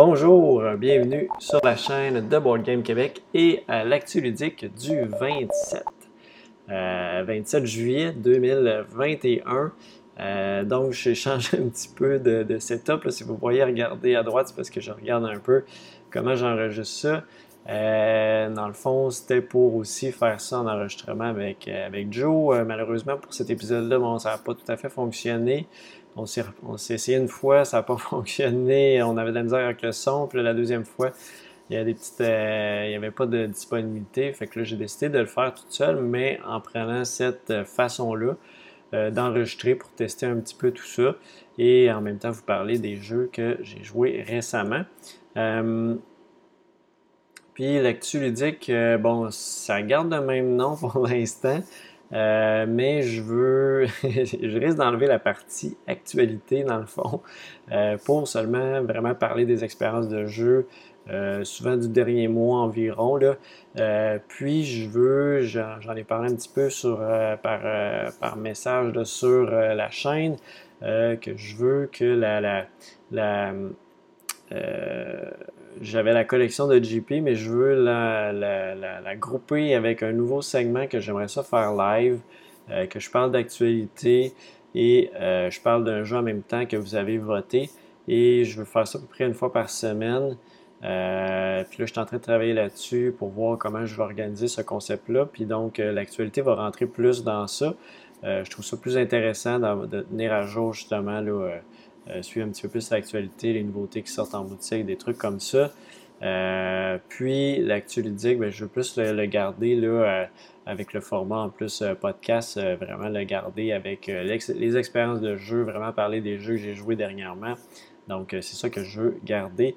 Bonjour, bienvenue sur la chaîne de Board Game Québec et à l'actu ludique du 27. 27 euh, juillet 2021. Euh, donc, j'ai changé un petit peu de, setup. si vous voyez regarder à droite, c'est parce que je regarde un peu comment j'enregistre ça. Euh, dans le fond, c'était pour aussi faire ça en enregistrement avec, avec Joe. malheureusement, pour cet épisode-là, bon, ça n'a pas tout à fait fonctionné. On s'est essayé une fois, ça n'a pas fonctionné. On avait de la misère avec le son. Puis la deuxième fois, il y, a des euh, avait pas de disponibilité. Fait que là, j'ai décidé de le faire tout seul, mais en prenant cette façon-là euh, d'enregistrer pour tester un petit peu tout ça et en même temps vous parler des jeux que j'ai joués récemment. Euh, puis l'actu ludique, bon, ça garde le même nom pour l'instant. Euh, mais je veux, je risque d'enlever la partie actualité dans le fond euh, pour seulement vraiment parler des expériences de jeu, euh, souvent du dernier mois environ. Là. puis je veux, j'en ai parlé un petit peu sur, par, par message sur la chaîne, que je veux que la, la, la j'avais la collection de JP, mais je veux la, la, grouper avec un nouveau segment que j'aimerais ça faire live, euh, que je parle d'actualité et euh, je parle d'un jeu en même temps que vous avez voté. Et je veux faire ça à peu près une fois par semaine. Euh, puis là, je suis en train de travailler là-dessus pour voir comment je vais organiser ce concept-là. Puis donc, l'actualité va rentrer plus dans ça. je trouve ça plus intéressant de tenir à jour justement là, euh, suivre un petit peu plus l'actualité, les nouveautés qui sortent en boutique, des trucs comme ça. Euh, puis l'actualité, ben, je veux plus le, garder là, euh, avec le format en plus podcast, vraiment le garder avec les expériences de jeu, vraiment parler des jeux que j'ai joués dernièrement. Donc c'est ça que je veux garder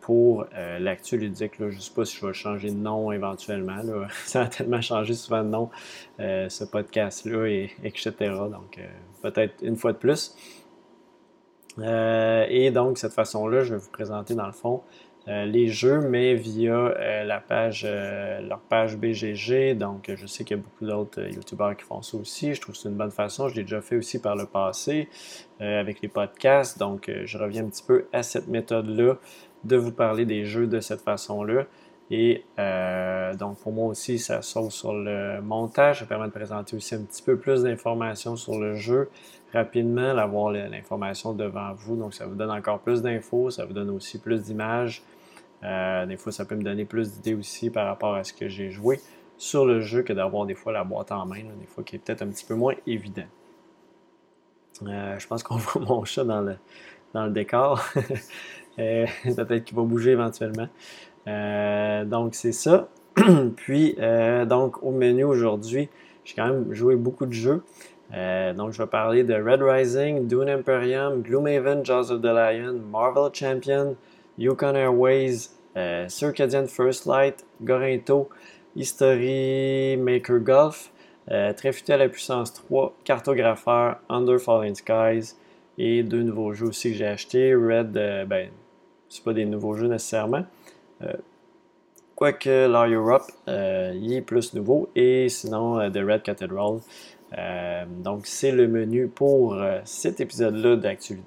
pour l'actu ludique. Je ne sais pas si je vais changer de nom éventuellement. Ça a tellement changé souvent de nom, ce podcast-là, et, etc. Donc peut-être une fois de plus. Euh, et donc, cette façon-là, je vais vous présenter dans le fond euh, les jeux, mais via euh, la page, leur page BGG. Donc, je sais qu'il y a beaucoup d'autres YouTubeurs qui font ça aussi. Je trouve que c'est une bonne façon. Je l'ai déjà fait aussi par le passé avec les podcasts. Donc, je reviens un petit peu à cette méthode-là de vous parler des jeux de cette façon-là. Et donc, pour moi aussi, ça sauve sur le montage. Ça permet de présenter aussi un petit peu plus d'informations sur le jeu rapidement, d'avoir l'information devant vous. Donc, ça vous donne encore plus d'infos, ça vous donne aussi plus d'images. Euh, des fois, ça peut me donner plus d'idées aussi par rapport à ce que j'ai joué sur le jeu que d'avoir des fois la boîte en main, des fois qui est peut-être un petit peu moins évident. Euh, je pense qu'on voit mon chat dans le, dans le décor. Euh, peut-être qu'il va bouger éventuellement. donc, c'est ça. Puis, donc, au menu aujourd'hui, j'ai quand même joué beaucoup de jeux. Euh, donc, je vais parler de Red Rising, Dune Imperium, Gloomhaven, Jaws of the Lion, Marvel Champion, Yukon Airways, euh, Circadian First Light, Gorinto, History Maker Golf, euh, Tréfuté à la puissance 3, Cartographeur, Under Falling Skies et deux nouveaux jeux aussi que j'ai achetés. Red, ben, c'est pas des nouveaux jeux nécessairement. Quoique Law Europe, il est plus nouveau. Et sinon, The Red Cathedral, euh, donc, c'est le menu pour euh, cet épisode-là d'Actu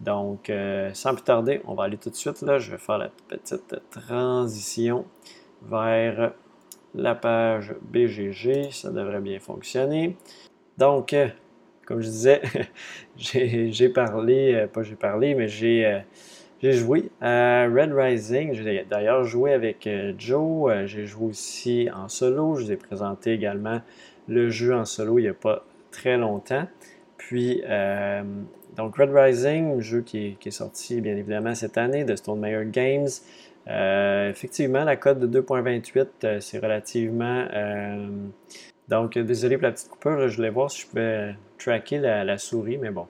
Donc, euh, sans plus tarder, on va aller tout de suite. Là, je vais faire la petite transition vers la page BGG. Ça devrait bien fonctionner. Donc, comme je disais, j'ai parlé, pas j'ai parlé, mais j'ai joué à Red Rising. J'ai d'ailleurs joué avec Joe. j'ai joué aussi en solo. Je vous ai présenté également le jeu en solo il n'y a pas très longtemps. Puis, euh, donc Red Rising, jeu qui est, sorti bien évidemment cette année de Stone Meyer Games. Euh, effectivement, la cote de 2.28, euh, c'est relativement. donc, désolé pour la petite coupure, je voulais voir si je pouvais tracker la, souris, mais bon,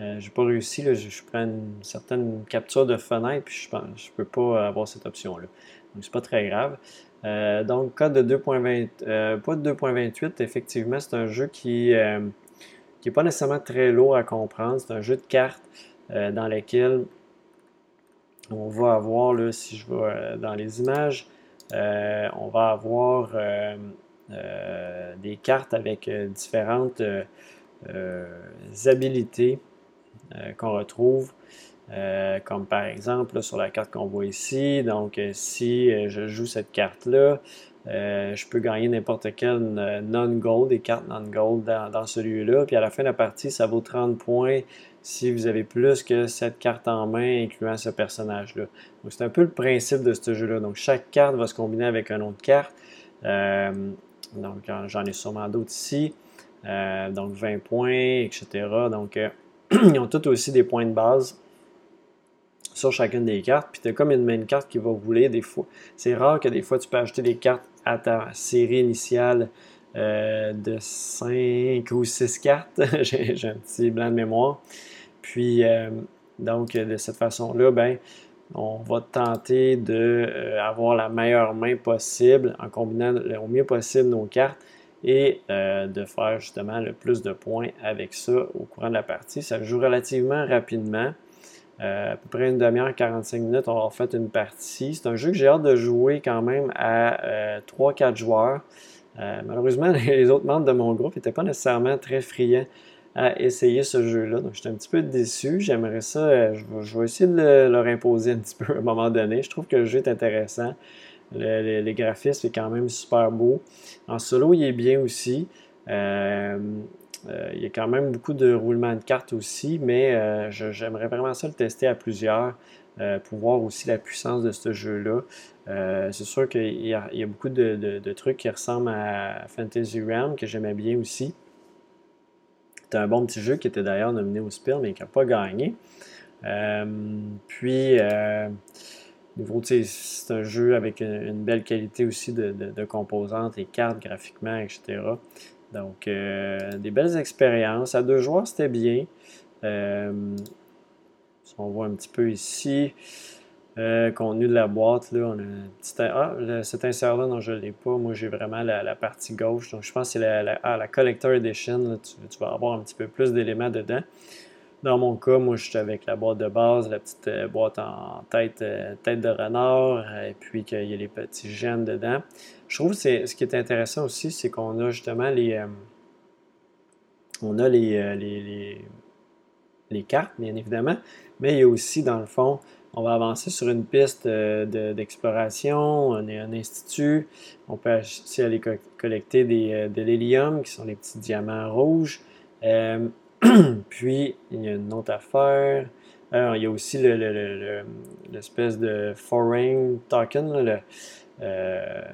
j'ai pas réussi. je, prends une certaine capture de fenêtre, puis je ne je peux pas avoir cette option-là. Donc, c'est pas très grave. Euh, donc, code de 2.20, euh, 2.28, effectivement, c'est un jeu qui n'est euh, pas nécessairement très lourd à comprendre. C'est un jeu de cartes dans lequel on va avoir, là, si je vais dans les images, on va avoir des cartes avec différentes habilités qu'on retrouve. Comme par exemple sur la carte qu'on voit ici. Donc, si je joue cette carte-là, je peux gagner n'importe quelle non-gold, des cartes non-gold dans, dans celui-là. Puis à la fin de la partie, ça vaut 30 points si vous avez plus que cette carte en main, incluant ce personnage-là. Donc, c'est un peu le principe de ce jeu-là. Donc, chaque carte va se combiner avec une autre carte. Euh, donc, j'en ai sûrement d'autres ici. Euh, donc, 20 points, etc. Donc, euh, ils ont tous aussi des points de base sur chacune des cartes. Puis, tu as comme une main carte qui va rouler des fois. C'est rare que des fois, tu peux acheter des cartes à ta série initiale de 5 ou 6 cartes. J'ai un petit blanc de mémoire. Puis, euh, donc, de cette façon-là, ben, on va tenter d'avoir euh, la meilleure main possible en combinant au mieux possible nos cartes et euh, de faire justement le plus de points avec ça au courant de la partie. Ça joue relativement rapidement. À peu près une demi-heure, 45 minutes, on va fait une partie. C'est un jeu que j'ai hâte de jouer quand même à 3-4 joueurs. malheureusement, les autres membres de mon groupe n'étaient pas nécessairement très friands à essayer ce jeu-là. Donc, j'étais un petit peu déçu. J'aimerais ça, euh, je, vais, essayer de leur imposer un petit peu à un moment donné. Je trouve que le jeu est intéressant. les graphismes est quand même super beau. En solo, il est bien aussi. Euh, euh, il y a quand même beaucoup de roulement de cartes aussi, mais j'aimerais vraiment ça le tester à plusieurs pour voir aussi la puissance de ce jeu-là. c'est sûr qu'il y, a beaucoup de, de, trucs qui ressemblent à Fantasy Realm que j'aimais bien aussi. C'était un bon petit jeu qui était d'ailleurs nominé au Spiel, mais qui n'a pas gagné. Euh, puis, euh, c'est un jeu avec une, belle qualité aussi de, composantes et cartes graphiquement, etc. Donc, euh, des belles expériences. À deux joueurs, c'était bien. si on voit un petit peu ici, euh, contenu de la boîte, là, on a un petit. Ah, cet insert-là, non, je ne l'ai pas. Moi, j'ai vraiment la, partie gauche. Donc, je pense que c'est la, la, ah, Collector Edition. tu, vas avoir un petit peu plus d'éléments dedans. Dans mon cas, moi, je suis avec la boîte de base, la petite euh, boîte en tête, euh, tête de renard, et puis qu'il y a les petits gènes dedans. Je trouve que ce qui est intéressant aussi, c'est qu'on a justement les. on a les, les, les, cartes, bien évidemment, mais il y a aussi, dans le fond, on va avancer sur une piste euh, d'exploration, on est un institut, on peut aussi aller collecter des, euh, de l'hélium, qui sont les petits diamants rouges. Euh, puis, il y a une autre affaire. il y a aussi l'espèce de foreign token, le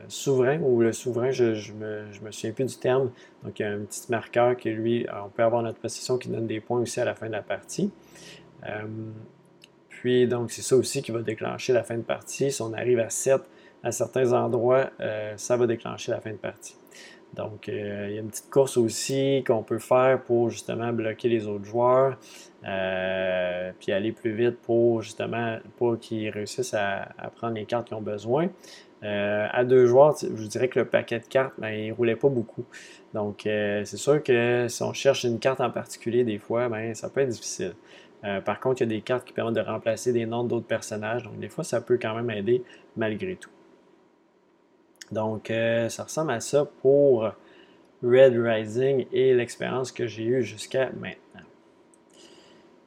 souverain, ou le souverain, je ne me, souviens plus du terme. Donc, il y a un petit marqueur qui, lui, on peut avoir notre possession qui donne des points aussi à la fin de la partie. Puis, donc, c'est ça aussi qui va déclencher la fin de partie. Si on arrive à 7 à certains endroits, euh, ça va déclencher la fin de partie. Donc, euh, il y a une petite course aussi qu'on peut faire pour justement bloquer les autres joueurs, euh, puis aller plus vite pour justement pas qu'ils réussissent à, prendre les cartes qu'ils ont besoin. à deux joueurs, je dirais que le paquet de cartes, ben, il ne roulait pas beaucoup. Donc, c'est sûr que si on cherche une carte en particulier, des fois, ben, ça peut être difficile. Euh, par contre, il y a des cartes qui permettent de remplacer des noms d'autres personnages. Donc, des fois, ça peut quand même aider malgré tout. Donc, euh, ça ressemble à ça pour Red Rising et l'expérience que j'ai eue jusqu'à maintenant.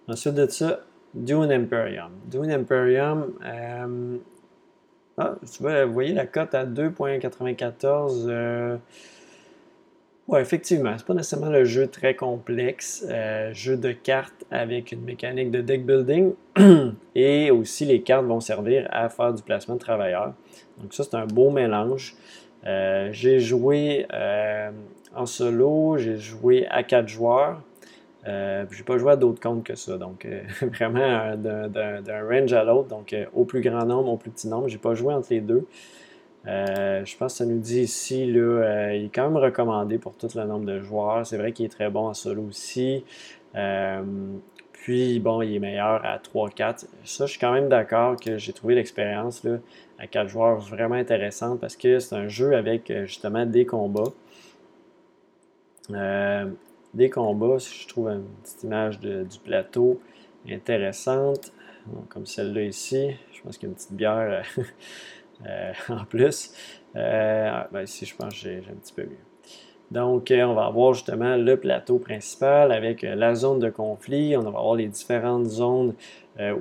Ensuite de ça, Dune Imperium. Dune Imperium, euh, ah, vous voyez la cote à 2.94. Oui, effectivement. C'est pas nécessairement le jeu très complexe. Euh, jeu de cartes avec une mécanique de deck building. Et aussi, les cartes vont servir à faire du placement de travailleurs. Donc, ça, c'est un beau mélange. Euh, j'ai joué euh, en solo, j'ai joué à quatre joueurs. Euh, j'ai pas joué à d'autres comptes que ça. Donc, vraiment d'un range à l'autre. Donc, au plus grand nombre, au plus petit nombre. J'ai pas joué entre les deux. Euh, je pense que ça nous dit ici, euh, il est quand même recommandé pour tout le nombre de joueurs. C'est vrai qu'il est très bon en solo aussi. Euh, puis, bon, il est meilleur à 3-4. Ça, je suis quand même d'accord que j'ai trouvé l'expérience à 4 joueurs vraiment intéressante parce que c'est un jeu avec justement des combats. des combats, je trouve une petite image du plateau intéressante, comme celle-là ici. Je pense qu'il y a une petite bière. Euh, en plus. Euh, ben, ici, je pense que j'ai un petit peu mieux. Donc, euh, on va avoir justement le plateau principal avec la zone de conflit. On va avoir les différentes zones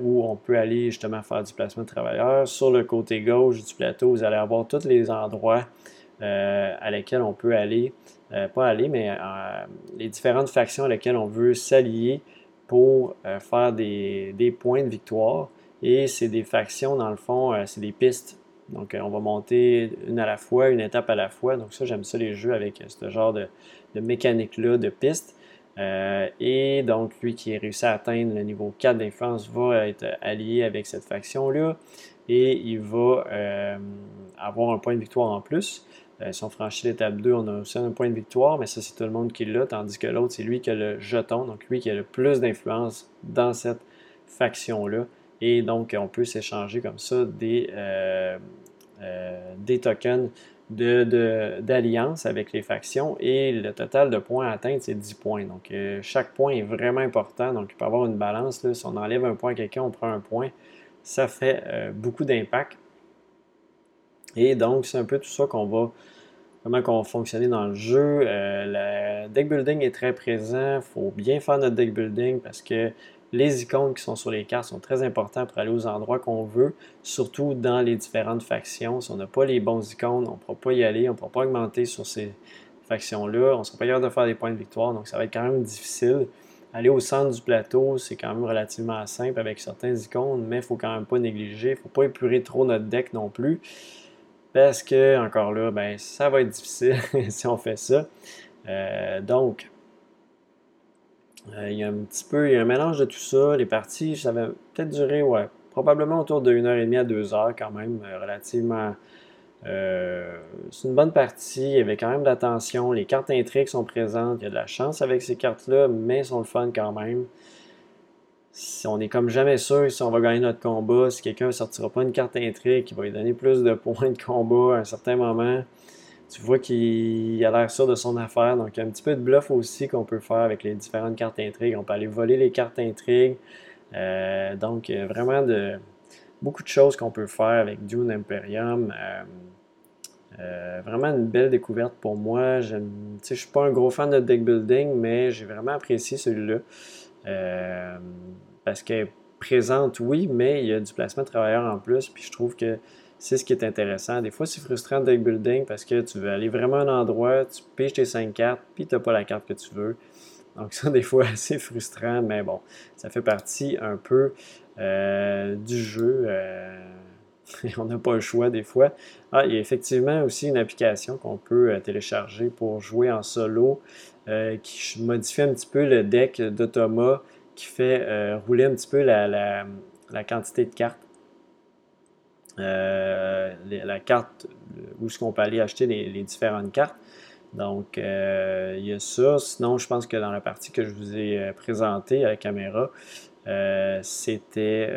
où on peut aller justement faire du placement de travailleurs. Sur le côté gauche du plateau, vous allez avoir tous les endroits à lesquels on peut aller, pas aller, mais les différentes factions à lesquelles on veut s'allier pour faire des, points de victoire. Et c'est des factions, dans le fond, c'est des pistes donc, euh, on va monter une à la fois, une étape à la fois. Donc, ça, j'aime ça les jeux avec ce genre de, mécanique-là, de piste. Euh, et donc, lui qui a réussi à atteindre le niveau 4 d'influence va être allié avec cette faction-là. Et il va euh, avoir un point de victoire en plus. si on franchit l'étape 2, on a aussi un point de victoire, mais ça, c'est tout le monde qui l'a, tandis que l'autre, c'est lui qui a le jeton, donc lui qui a le plus d'influence dans cette faction-là. Et donc, on peut s'échanger comme ça des, euh, euh, des tokens d'alliance de, avec les factions. Et le total de points à atteindre, c'est 10 points. Donc, euh, chaque point est vraiment important. Donc, il peut y avoir une balance. Là. Si on enlève un point à quelqu'un, on prend un point. Ça fait beaucoup d'impact. Et donc, c'est un peu tout ça qu'on va comment on va fonctionner dans le jeu. le deck building est très présent. Il faut bien faire notre deck building parce que les icônes qui sont sur les cartes sont très importantes pour aller aux endroits qu'on veut, surtout dans les différentes factions. Si on n'a pas les bons icônes, on ne pourra pas y aller, on ne pourra pas augmenter sur ces factions-là, on ne sera pas capable de faire des points de victoire, donc ça va être quand même difficile. Aller au centre du plateau, c'est quand même relativement simple avec certains icônes, mais il ne faut quand même pas négliger, il ne faut pas épurer trop notre deck non plus, parce que, encore là, ben, ça va être difficile si on fait ça. Euh, donc, il y a un petit peu, il y a un mélange de tout ça. Les parties, ça va peut-être durer, ouais, probablement autour de 1h30 à 2h quand même, euh, relativement. Euh, c'est une bonne partie, il y avait quand même de l'attention. Les cartes intrigues sont présentes, il y a de la chance avec ces cartes-là, mais sont le fun quand même. Si on est comme jamais sûr si on va gagner notre combat, si quelqu'un ne sortira pas une carte intrigue qui va lui donner plus de points de combat à un certain moment, tu vois qu'il a l'air sûr de son affaire. Donc, il y a un petit peu de bluff aussi qu'on peut faire avec les différentes cartes intrigues. On peut aller voler les cartes intrigues. Euh, donc, a vraiment de, beaucoup de choses qu'on peut faire avec Dune Imperium. Euh, euh, vraiment une belle découverte pour moi. Je ne suis pas un gros fan de deck building, mais j'ai vraiment apprécié celui-là. parce qu'elle est présente, oui, mais il y a du placement de travailleurs en plus. Puis je trouve que c'est ce qui est intéressant. Des fois, c'est frustrant de deck building parce que tu veux aller vraiment à un endroit, tu piges tes 5 cartes, puis tu n'as pas la carte que tu veux. Donc ça, des fois, c'est frustrant, mais bon, ça fait partie un peu euh, du jeu. Euh, on n'a pas le choix des fois. Ah, il y a effectivement aussi une application qu'on peut euh, télécharger pour jouer en solo qui modifie un petit peu le deck de qui fait rouler un petit peu la quantité de cartes. Euh, la carte, où est-ce qu'on peut aller acheter les, différentes cartes. Donc, euh, il y a ça. Sinon, je pense que dans la partie que je vous ai euh, présentée à la caméra, c'était.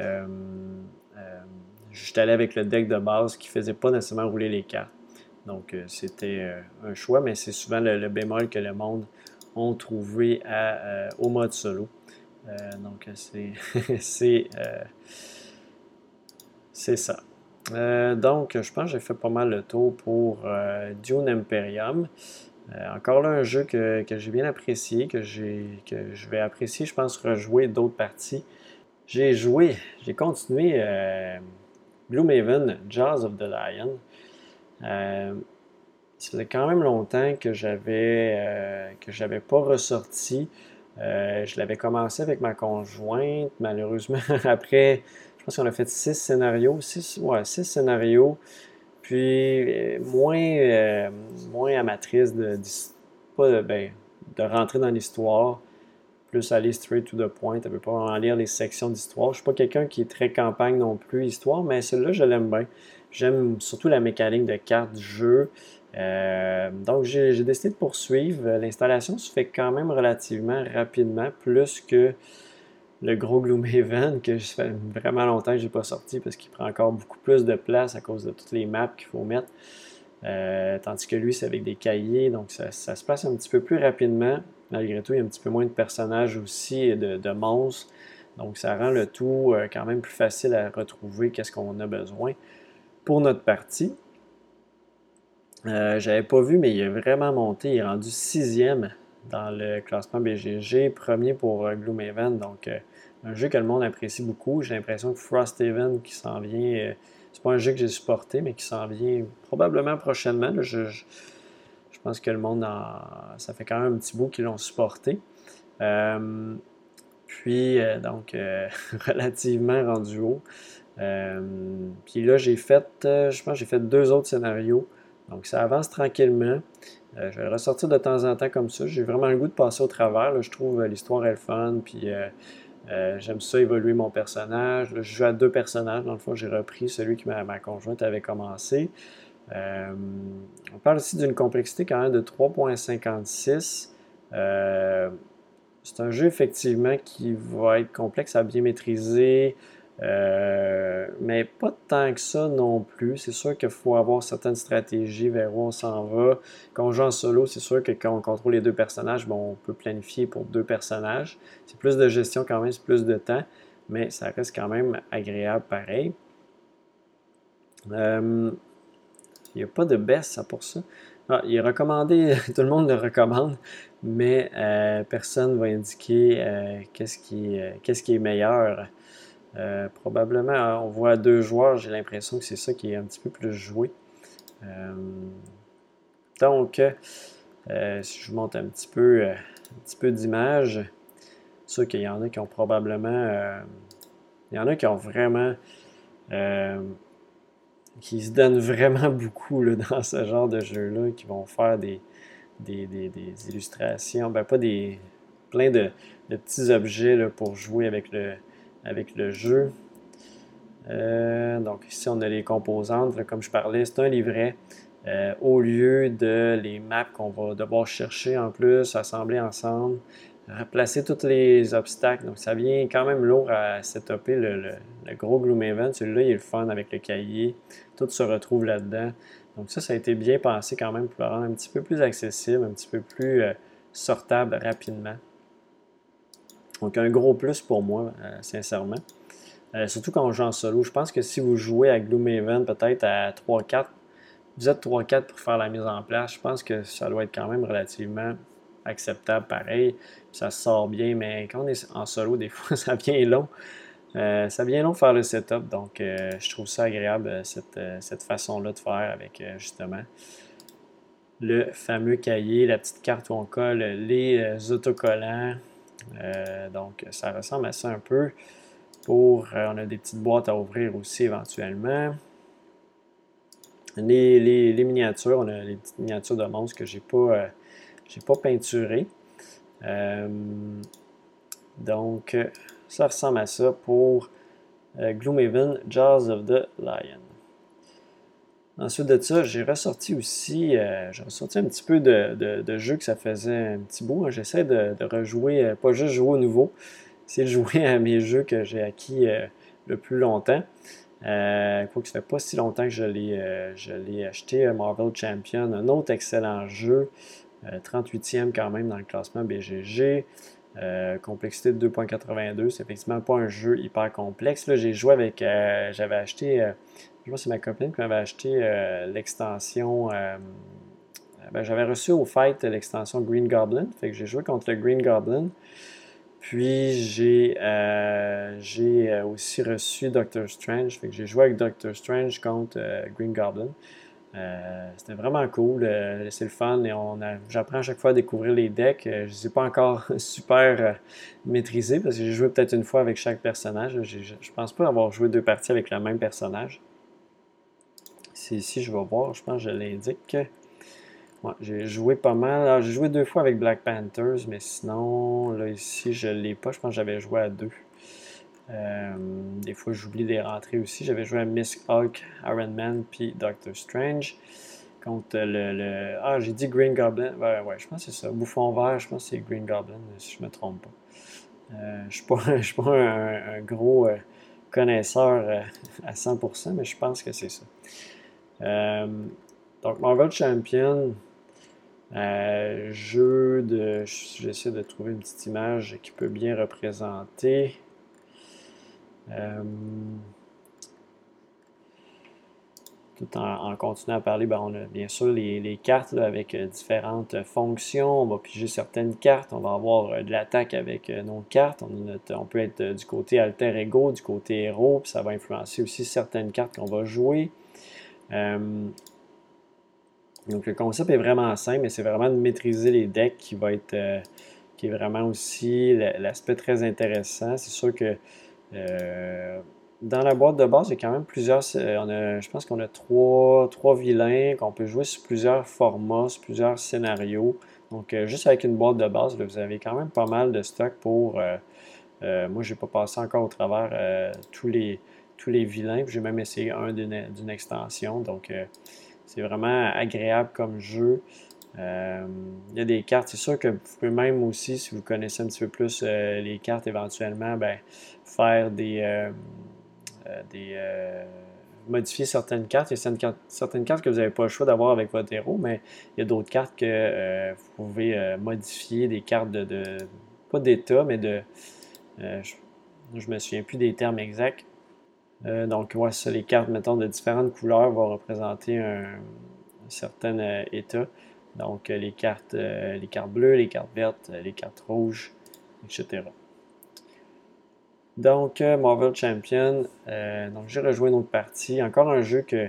J'étais allé avec le deck de base qui ne faisait pas nécessairement rouler les cartes. Donc, c'était un choix, mais c'est souvent le, bémol que le monde ont trouvé au mode solo. donc, c'est c'est ça. Euh, donc, je pense que j'ai fait pas mal le tour pour euh, Dune Imperium. Euh, encore là, un jeu que, j'ai bien apprécié, que, que je vais apprécier, je pense, rejouer d'autres parties. J'ai joué, j'ai continué Gloomhaven, Jaws of the Lion. ça faisait quand même longtemps que j'avais que j'avais pas ressorti. je l'avais commencé avec ma conjointe, malheureusement après je pense qu'on a fait six scénarios, six, ouais, six scénarios, puis euh, moins, euh, moins amatrice de, pas ben, de, rentrer dans l'histoire, plus aller straight to the point, ne veut pas en lire les sections d'histoire. Je ne suis pas quelqu'un qui est très campagne non plus, histoire, mais celle-là, je l'aime bien. J'aime surtout la mécanique de carte du jeu. Euh, donc, j'ai décidé de poursuivre. L'installation se fait quand même relativement rapidement, plus que le gros Gloomhaven que je fait vraiment longtemps que je n'ai pas sorti parce qu'il prend encore beaucoup plus de place à cause de toutes les maps qu'il faut mettre. Euh, tandis que lui, c'est avec des cahiers, donc ça, se passe un petit peu plus rapidement. Malgré tout, il y a un petit peu moins de personnages aussi et de, monstres. Donc ça rend le tout euh, quand même plus facile à retrouver qu'est-ce qu'on a besoin pour notre partie. Euh, J'avais pas vu, mais il a vraiment monté. Il est rendu sixième dans le classement BGG, premier pour euh, Gloomhaven. Donc un jeu que le monde apprécie beaucoup. J'ai l'impression que Frosthaven qui s'en vient, c'est pas un jeu que j'ai supporté, mais qui s'en vient probablement prochainement. je, pense que le monde, ça fait quand même un petit bout qu'ils l'ont supporté. Euh, puis, euh, donc, euh, relativement rendu haut. puis là, j'ai fait, je pense j'ai fait deux autres scénarios. Donc, ça avance tranquillement. je vais ressortir de temps en temps comme ça. J'ai vraiment le goût de passer au travers. je trouve l'histoire est le fun. Puis, j'aime ça évoluer mon personnage. je joue à deux personnages. Dans le fond, j'ai repris celui que ma conjointe avait commencé. Euh, on parle aussi d'une complexité quand même de 3.56. Euh, c'est un jeu effectivement qui va être complexe à bien maîtriser, euh, mais pas tant que ça non plus. C'est sûr qu'il faut avoir certaines stratégies vers où on s'en va. Quand on joue en solo, c'est sûr que quand on contrôle les deux personnages, bon, on peut planifier pour deux personnages. C'est plus de gestion quand même, c'est plus de temps, mais ça reste quand même agréable pareil. Il n'y a pas de baisse pour ça. Ah, il est recommandé, tout le monde le recommande, mais euh, personne ne va indiquer euh, qu'est-ce qui, euh, qui, est meilleur. Probablement, on voit deux joueurs, j'ai l'impression que c'est ça qui est un petit peu plus joué. donc, si je vous montre un petit peu, un petit peu d'image, sûr qu'il y en a qui ont probablement, il y en a qui ont vraiment qui se donnent vraiment beaucoup dans ce genre de jeu-là, qui vont faire des, des, illustrations, ben pas des. plein de, petits objets là, pour jouer avec le, avec le jeu. Euh, donc ici on a les composantes, comme je parlais, c'est un livret. Euh, au lieu de les maps qu'on va devoir chercher en plus, assembler ensemble, replacer tous les obstacles. Donc, ça vient quand même lourd à setuper le, le, gros Gloomhaven. Celui-là, il est le fun avec le cahier. Tout se retrouve là-dedans. Donc, ça, ça a été bien pensé quand même pour le rendre un petit peu plus accessible, un petit peu plus euh, sortable rapidement. Donc, un gros plus pour moi, euh, sincèrement. Euh, surtout quand on joue en solo. Je pense que si vous jouez à Gloomhaven peut-être à 3-4, vous êtes 3-4 pour faire la mise en place, je pense que ça doit être quand même relativement acceptable pareil. Ça sort bien, mais quand on est en solo, des fois, ça vient long. Euh, ça vient long de faire le setup, donc je trouve ça agréable, euh, cette, façon-là de faire avec justement le fameux cahier, la petite carte où on colle les autocollants. Donc ça ressemble à ça un peu. Pour, on a des petites boîtes à ouvrir aussi éventuellement. Les, les miniatures, on a les petites miniatures de monstres que j'ai pas j'ai pas peinturé. Euh, donc, ça ressemble à ça pour euh, Gloomhaven Jaws of the Lion. Ensuite de ça, j'ai ressorti aussi, euh, j'ai ressorti un petit peu de, jeux que ça faisait un petit bout. Hein. J'essaie de, rejouer, pas juste jouer au nouveau, c'est de jouer à mes jeux que j'ai acquis le plus longtemps. Euh, quoi que ça fait pas si longtemps que je l'ai acheté, Marvel Champion, un autre excellent jeu. 38e euh, quand même dans le classement BGG. Euh, complexité de 2.82, c'est effectivement pas un jeu hyper complexe. Là, j'ai joué avec, euh, j'avais acheté, je vois c'est ma copine qui m'avait acheté l'extension, ben, j'avais reçu au fight l'extension Green Goblin, fait que j'ai joué contre le Green Goblin. Puis j'ai j'ai aussi reçu Doctor Strange, fait que j'ai joué avec Doctor Strange contre Green Goblin. Euh, c'était vraiment cool, euh, c'est le fun et on j'apprends à chaque fois à découvrir les decks. Euh, je ne les ai pas encore super maîtrisés parce que j'ai joué peut-être une fois avec chaque personnage. Je ne pense pas avoir joué deux parties avec le même personnage. C'est ici, je vais voir, je pense que je l'indique. j'ai joué pas mal. J'ai joué deux fois avec Black Panthers, mais sinon, là ici, je ne l'ai pas. Je pense que j'avais joué à deux. Euh, des fois, j'oublie des rentrées aussi. J'avais joué à Miss Hulk, Iron Man, puis Doctor Strange. Contre le. Ah, j'ai dit Green Goblin. Ouais, ouais, je pense que c'est ça. Bouffon vert, je pense que c'est Green Goblin, si je ne me trompe pas. Euh, je ne suis pas, un, gros euh, connaisseur à 100%, mais je pense que c'est ça. Donc, Marvel Champion, jeu de. J'essaie de trouver une petite image qui peut bien représenter. tout en, continuant à parler, ben, on a bien sûr les, cartes avec euh, différentes fonctions. On va piger certaines cartes. On va avoir euh, de l'attaque avec euh, nos cartes. On, peut être du côté alter ego, du côté héros, puis ça va influencer aussi certaines cartes qu'on va jouer. Donc le concept est vraiment simple, mais c'est vraiment de maîtriser les decks qui va être qui est vraiment aussi l'aspect très intéressant. C'est sûr que dans la boîte de base, il y a quand même plusieurs. Euh, je pense qu'on a trois, trois vilains qu'on peut jouer sur plusieurs formats, sur plusieurs scénarios. Donc, euh, juste avec une boîte de base, vous avez quand même pas mal de stock pour. Euh, moi, je n'ai pas passé encore au travers tous, les, tous les vilains. J'ai même essayé un d'une extension. Donc, c'est vraiment agréable comme jeu. il y a des cartes. C'est sûr que vous pouvez même aussi, si vous connaissez un petit peu plus les cartes éventuellement, ben, faire des euh, des, euh, modifier certaines cartes. Il y a certaines cartes, que vous n'avez pas le choix d'avoir avec votre héros, mais il y a d'autres cartes que euh, vous pouvez modifier, des cartes de, pas d'état, mais de, je, ne me souviens plus des termes exacts. Donc, ouais, les cartes, mettons, de différentes couleurs vont représenter un, certain état. Donc, les cartes, les cartes bleues, les cartes vertes, les cartes rouges, etc. Donc, euh, Marvel Champion, euh, donc j'ai rejoué une autre partie. Encore un jeu que,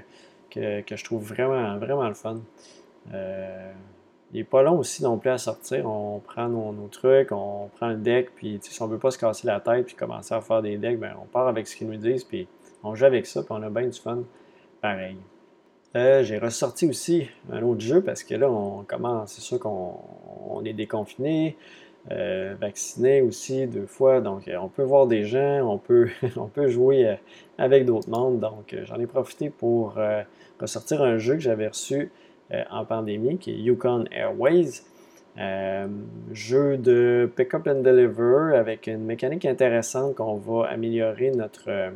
que, je trouve vraiment, vraiment le fun. Euh, il n'est pas long aussi non plus à sortir. On prend nos, trucs, on prend le deck, puis si on ne veut pas se casser la tête puis commencer à faire des decks, ben, on part avec ce qu'ils nous disent, puis on joue avec ça, puis on a bien du fun. Pareil. j'ai ressorti aussi un autre jeu parce que là, on commence, c'est sûr qu'on est déconfiné. Euh, vacciné aussi deux fois. Donc, euh, on peut voir des gens, on peut, on peut jouer euh, avec d'autres mondes. Donc, j'en ai profité pour ressortir un jeu que j'avais reçu en pandémie, qui est Yukon Airways. jeu de pick-up and deliver avec une mécanique intéressante qu'on va améliorer notre,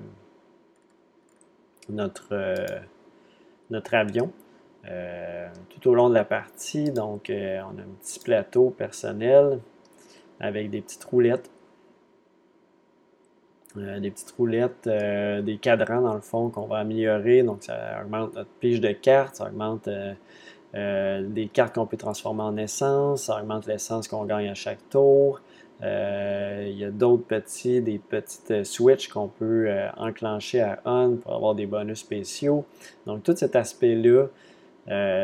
notre, notre avion. tout au long de la partie. Donc, on a un petit plateau personnel avec des petites roulettes. Euh, des petites roulettes, euh, des cadrans dans le fond qu'on va améliorer. Donc ça augmente notre pige de cartes, ça augmente euh, des cartes qu'on peut transformer en essence, ça augmente l'essence qu'on gagne à chaque tour. il y a d'autres petits, des petites switches qu'on peut enclencher à on pour avoir des bonus spéciaux. Donc tout cet aspect-là,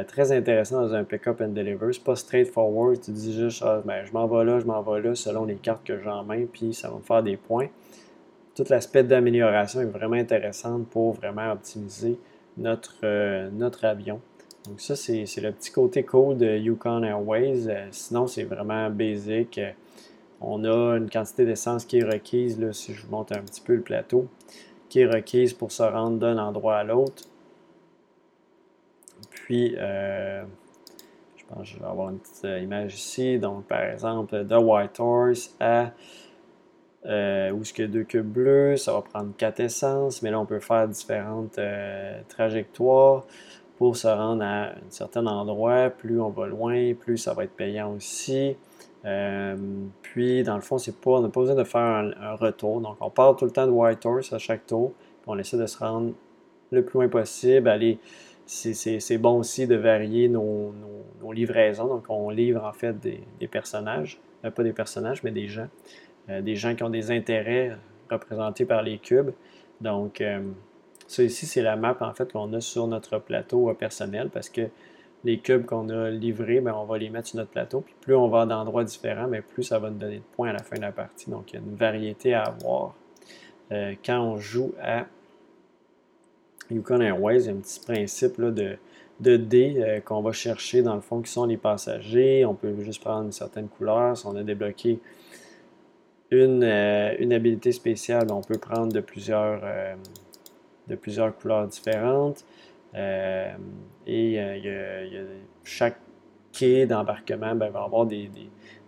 très intéressant dans un pick-up and deliver. C'est pas straightforward. Tu dis juste, ah, ben, je m'en vais là, je m'en vais là, selon les cartes que j'ai en main, puis ça va me faire des points. Tout l'aspect d'amélioration est vraiment intéressant pour vraiment optimiser notre, euh, notre avion. Donc ça, c'est le petit côté cool de Yukon Airways. Euh, sinon, c'est vraiment basic. On a une quantité d'essence qui est requise, là, si je vous montre un petit peu le plateau, qui est requise pour se rendre d'un endroit à l'autre. Puis, euh, je pense que je vais avoir une petite euh, image ici. Donc, par exemple, de White Horse à euh, qu'il y a deux cubes bleus, ça va prendre quatre essences, mais là, on peut faire différentes trajectoires pour se rendre à un certain endroit. Plus on va loin, plus ça va être payant aussi. puis, dans le fond, c'est pas, on n'a pas besoin de faire un, retour. Donc, on part tout le temps de White Horse à chaque tour. Puis on essaie de se rendre le plus loin possible, aller c'est bon aussi de varier nos, livraisons. Donc, on livre en fait des, personnages, euh, pas des personnages, mais des gens. Euh, des gens qui ont des intérêts représentés par les cubes. Donc, euh, ça ici, c'est la map en fait qu'on a sur notre plateau personnel parce que les cubes qu'on a livrés, ben, on va les mettre sur notre plateau. Puis plus on va d'endroits différents, mais plus ça va nous donner de points à la fin de la partie. Donc, il y a une variété à avoir quand on joue à Yukon Airways, il y a un petit principe de, de dés euh, qu'on va chercher dans le fond qui sont les passagers. On peut juste prendre une certaine couleur. Si on a débloqué une, euh, une habilité spéciale, on peut prendre de plusieurs, euh, de plusieurs couleurs différentes. et chaque quai d'embarquement ben, va avoir des,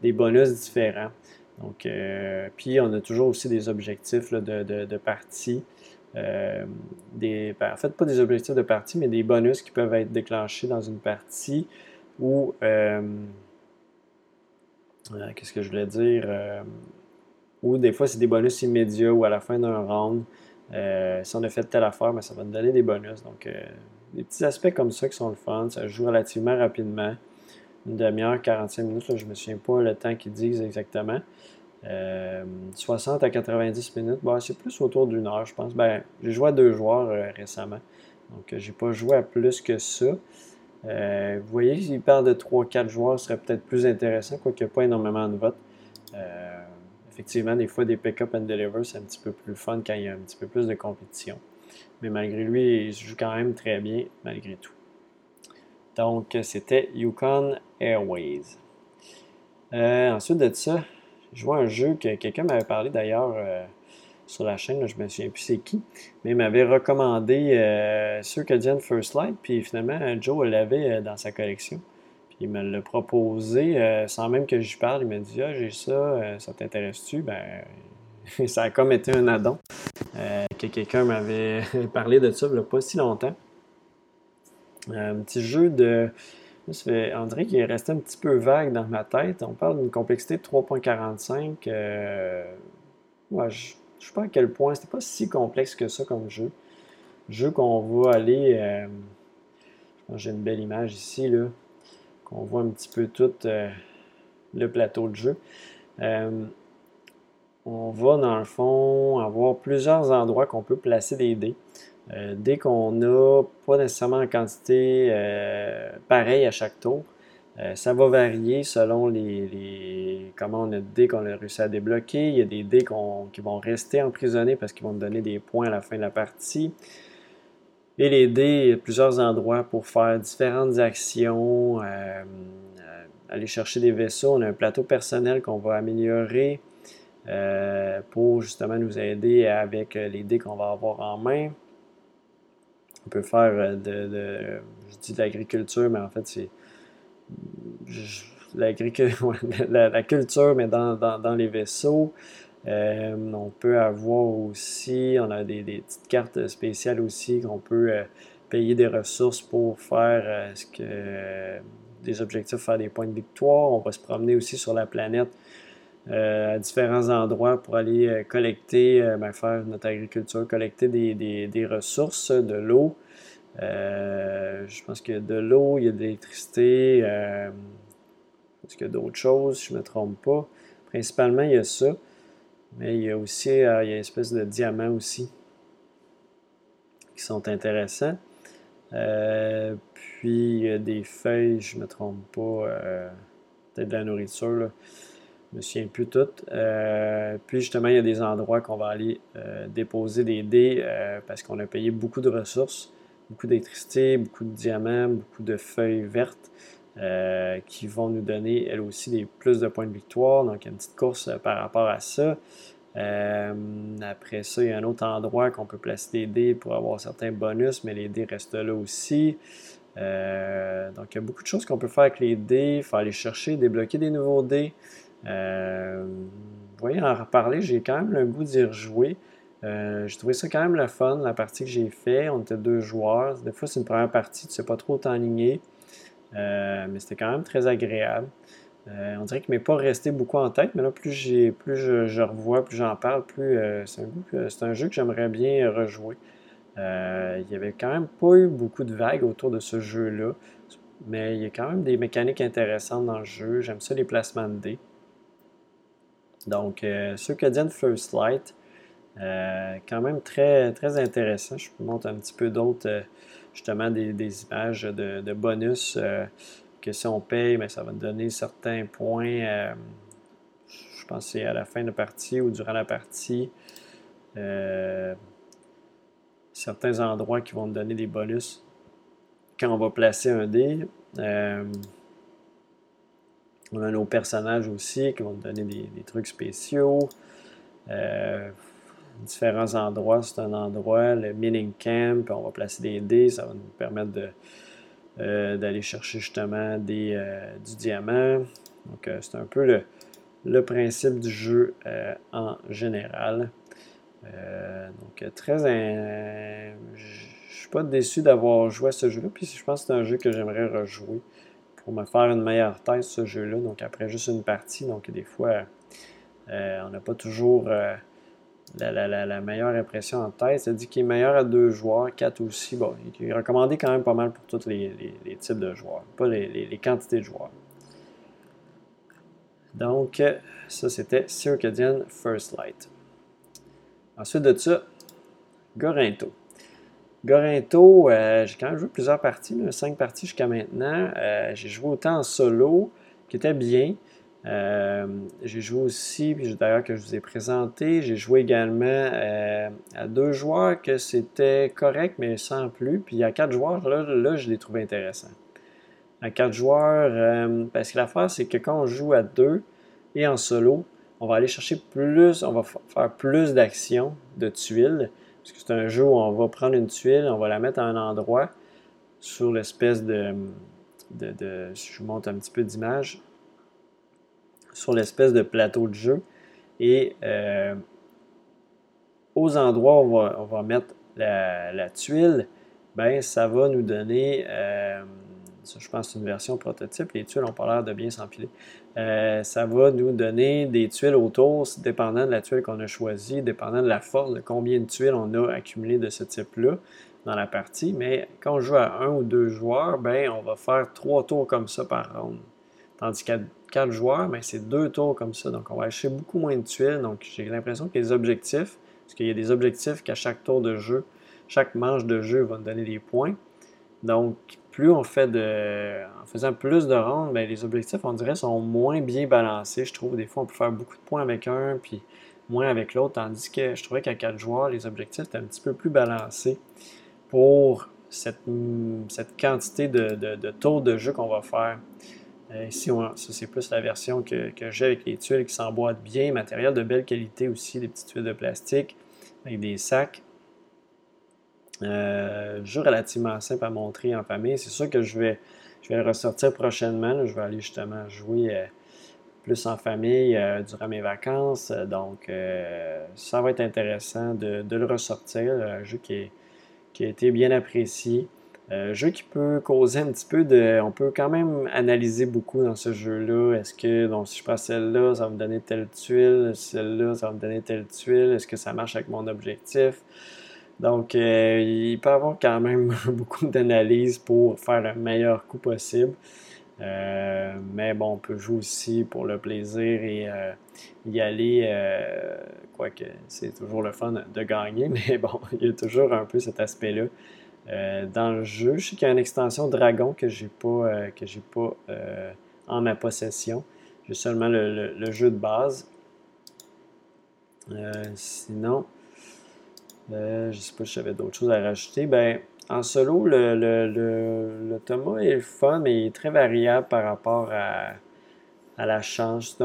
des, bonus différents. Donc, puis on a toujours aussi des objectifs de, de, partie. Euh, des, ben, en fait, pas des objectifs de partie, mais des bonus qui peuvent être déclenchés dans une partie euh, euh, qu'est-ce que je voulais dire, ou des fois c'est des bonus immédiats ou à la fin d'un round. si on a fait telle affaire, ben, ça va nous donner des bonus. Donc, des petits aspects comme ça qui sont le fun. Ça joue relativement rapidement. Une demi-heure, 45 minutes, je ne me souviens pas le temps qu'ils disent exactement. 60 à 90 minutes, c'est plus autour d'une heure, je pense. Ben, j'ai joué à deux joueurs récemment. Donc, j'ai pas joué à plus que ça. vous voyez, s'il parle de 3-4 joueurs, ce serait peut-être plus intéressant, quoique pas énormément de votes effectivement, des fois, des pick-up and deliver, c'est un petit peu plus fun quand il y a un petit peu plus de compétition. Mais malgré lui, il joue quand même très bien, malgré tout. Donc, c'était Yukon Airways. Euh, ensuite de ça, je vois un jeu que quelqu'un m'avait parlé d'ailleurs euh, sur la chaîne, je me souviens plus c'est qui, mais il m'avait recommandé euh, Circadian First Light, puis finalement, Joe l'avait dans sa collection. Il me l'a proposé euh, sans même que je parle. Il m'a dit Ah, j'ai ça, euh, ça t'intéresse-tu Ben, ça a comme été un addon. Euh, que quelqu'un m'avait parlé de ça il n'y a pas si longtemps. Un petit jeu de. On dirait qu'il est resté un petit peu vague dans ma tête. On parle d'une complexité de 3.45. Ouais, je ne sais pas à quel point. C'était pas si complexe que ça comme jeu. Jeu qu'on va aller. J'ai une belle image ici. Là qu'on voit un petit peu tout euh, le plateau de jeu. Euh, on va dans le fond avoir plusieurs endroits qu'on peut placer des dés. Euh, dès qu'on n'a pas nécessairement en quantité pareille à chaque tour, ça va varier selon les, comment on a de dés qu'on a réussi à débloquer. Il y a des dés qui vont rester emprisonnés parce qu'ils vont donner des points à la fin de la partie et l'aider plusieurs endroits pour faire différentes actions, euh, euh, aller chercher des vaisseaux. On a un plateau personnel qu'on va améliorer euh, pour justement nous aider avec les dés qu'on va avoir en main. On peut faire de, je dis de l'agriculture, mais en fait c'est la, culture, mais dans les vaisseaux. Euh, on peut avoir aussi, on a des, petites cartes spéciales aussi qu'on peut euh, payer des ressources pour faire euh, des objectifs, faire des points de victoire. On va se promener aussi sur la planète à différents endroits pour aller collecter, ben, faire notre agriculture, collecter des, ressources, de l'eau. je pense qu'il y a de l'eau, il y a de l'électricité. Est-ce qu'il y a d'autres choses, je ne me trompe pas? Principalement, il y a ça. Mais il y a aussi euh, il y a une espèce de diamants aussi qui sont intéressants. Euh, puis il y a des feuilles, je ne me trompe pas, euh, peut-être de la nourriture, là. je me souviens plus toutes. puis justement, il y a des endroits qu'on va aller déposer des dés parce qu'on a payé beaucoup de ressources, beaucoup d'électricité, beaucoup de diamants, beaucoup de feuilles vertes. Euh, qui vont nous donner, elles aussi, des plus de points de victoire. Donc, une petite course euh, par rapport à ça. Euh, après ça, il y a un autre endroit qu'on peut placer des dés pour avoir certains bonus, mais les dés restent là aussi. donc, il y a beaucoup de choses qu'on peut faire avec les dés. Il faut aller chercher, débloquer des nouveaux dés. vous voyez, en reparler, j'ai quand même le goût d'y rejouer. j'ai trouvé ça quand même le fun, la partie que j'ai fait. On était deux joueurs. Des fois, c'est une première partie, tu ne sais pas trop t'enligner. Euh, mais c'était quand même très agréable. Euh, on dirait qu'il ne m'est pas resté beaucoup en tête, mais là, plus, j'ai, plus je, revois, plus j'en parle, plus euh, c'est, un, jeu que j'aimerais bien rejouer. il n'y avait quand même pas eu beaucoup de vagues autour de ce jeu-là, mais il y a quand même des mécaniques intéressantes dans le jeu. J'aime ça, les placements de dés. Donc, euh, Circadian First Light, quand même très, très intéressant. Je vous montre un petit peu d'autres justement des, images de, bonus euh, que si on paye, ben, ça va donner certains points. Euh, je pense que c'est à la fin de la partie ou durant la partie. Euh, certains endroits qui vont nous donner des bonus quand on va placer un dé. on a nos personnages aussi qui vont nous donner des, trucs spéciaux différents endroits. C'est un endroit, le mining camp, on va placer des dés, ça va nous permettre euh, d'aller chercher justement des, euh, du diamant. Donc, euh, c'est un peu le, principe du jeu en général. donc, très. Je suis pas déçu d'avoir joué à ce jeu-là, puis je pense que c'est un jeu que j'aimerais rejouer pour me faire une meilleure tête, ce jeu-là. Donc, après juste une partie, donc des fois, on n'a pas toujours la, meilleure impression en tête. Ça dit qu'il est meilleur à deux joueurs, quatre aussi. Bon, il est recommandé quand même pas mal pour tous les, types de joueurs, pas les, quantités de joueurs. Donc, ça c'était Circadian First Light. Ensuite de ça, Gorinto. Gorinto, euh, j'ai quand même joué plusieurs parties, cinq parties jusqu'à maintenant. Euh, j'ai joué autant en solo, qui était bien. Euh, j'ai joué aussi, d'ailleurs que je vous ai présenté, j'ai joué également euh, à deux joueurs que c'était correct, mais sans plus. Puis à quatre joueurs, là, là je l'ai trouvé intéressant. À quatre joueurs, euh, parce que l'affaire, c'est que quand on joue à deux et en solo, on va aller chercher plus, on va faire plus d'actions de tuiles. Parce que c'est un jeu où on va prendre une tuile, on va la mettre à un endroit sur l'espèce de, de, de, Je vous montre un petit peu d'image sur l'espèce de plateau de jeu. Et euh, aux endroits où on va, mettre la, tuile, ben, ça va nous donner, euh, ça, je pense une version prototype, les tuiles ont pas l'air de bien s'empiler. Euh, ça va nous donner des tuiles autour, dépendant de la tuile qu'on a choisie, dépendant de la force, de combien de tuiles on a accumulé de ce type-là dans la partie. Mais quand on joue à un ou deux joueurs, ben, on va faire trois tours comme ça par round. Tandis qu'à 4 joueurs, mais c'est deux tours comme ça. Donc, on va acheter beaucoup moins de tuiles. Donc, j'ai l'impression que les objectifs, parce qu'il y a des objectifs qu'à chaque tour de jeu, chaque manche de jeu va nous donner des points. Donc, plus on fait de. En faisant plus de rondes, ben, les objectifs, on dirait, sont moins bien balancés. Je trouve, des fois, on peut faire beaucoup de points avec un, puis moins avec l'autre. Tandis que je trouvais qu'à 4 joueurs, les objectifs étaient un petit peu plus balancés pour cette, quantité de, de tours de jeu qu'on va faire. Euh, ici, ça c'est plus la version que, j'ai avec les tuiles qui s'emboîtent bien, matériel de belle qualité aussi, des petites tuiles de plastique avec des sacs. Euh, jeu relativement simple à montrer en famille. C'est sûr que je vais, le ressortir prochainement. Je vais aller justement jouer euh, plus en famille durant mes vacances. Donc, ça va être intéressant de, le ressortir. Un jeu qui, qui a été bien apprécié. Euh, jeu qui peut causer un petit peu de. On peut quand même analyser beaucoup dans ce jeu-là. Est-ce que, donc, si je prends celle-là, ça va me donner telle tuile, celle-là, ça va me donner telle tuile, est-ce que ça marche avec mon objectif? Donc, euh, il peut y avoir quand même beaucoup d'analyse pour faire le meilleur coup possible. Euh, mais bon, on peut jouer aussi pour le plaisir et y aller, quoique c'est toujours le fun de gagner, mais bon, il y a toujours un peu cet aspect-là. Euh, dans le jeu. Je sais qu'il y a une extension Dragon que j'ai pas, euh, que j'ai pas euh, en ma possession. J'ai seulement le, jeu de base. sinon, je sais pas si j'avais d'autres choses à rajouter. Ben, en solo, le, le, Thomas est fun, mais il est très variable par rapport à, à la chance.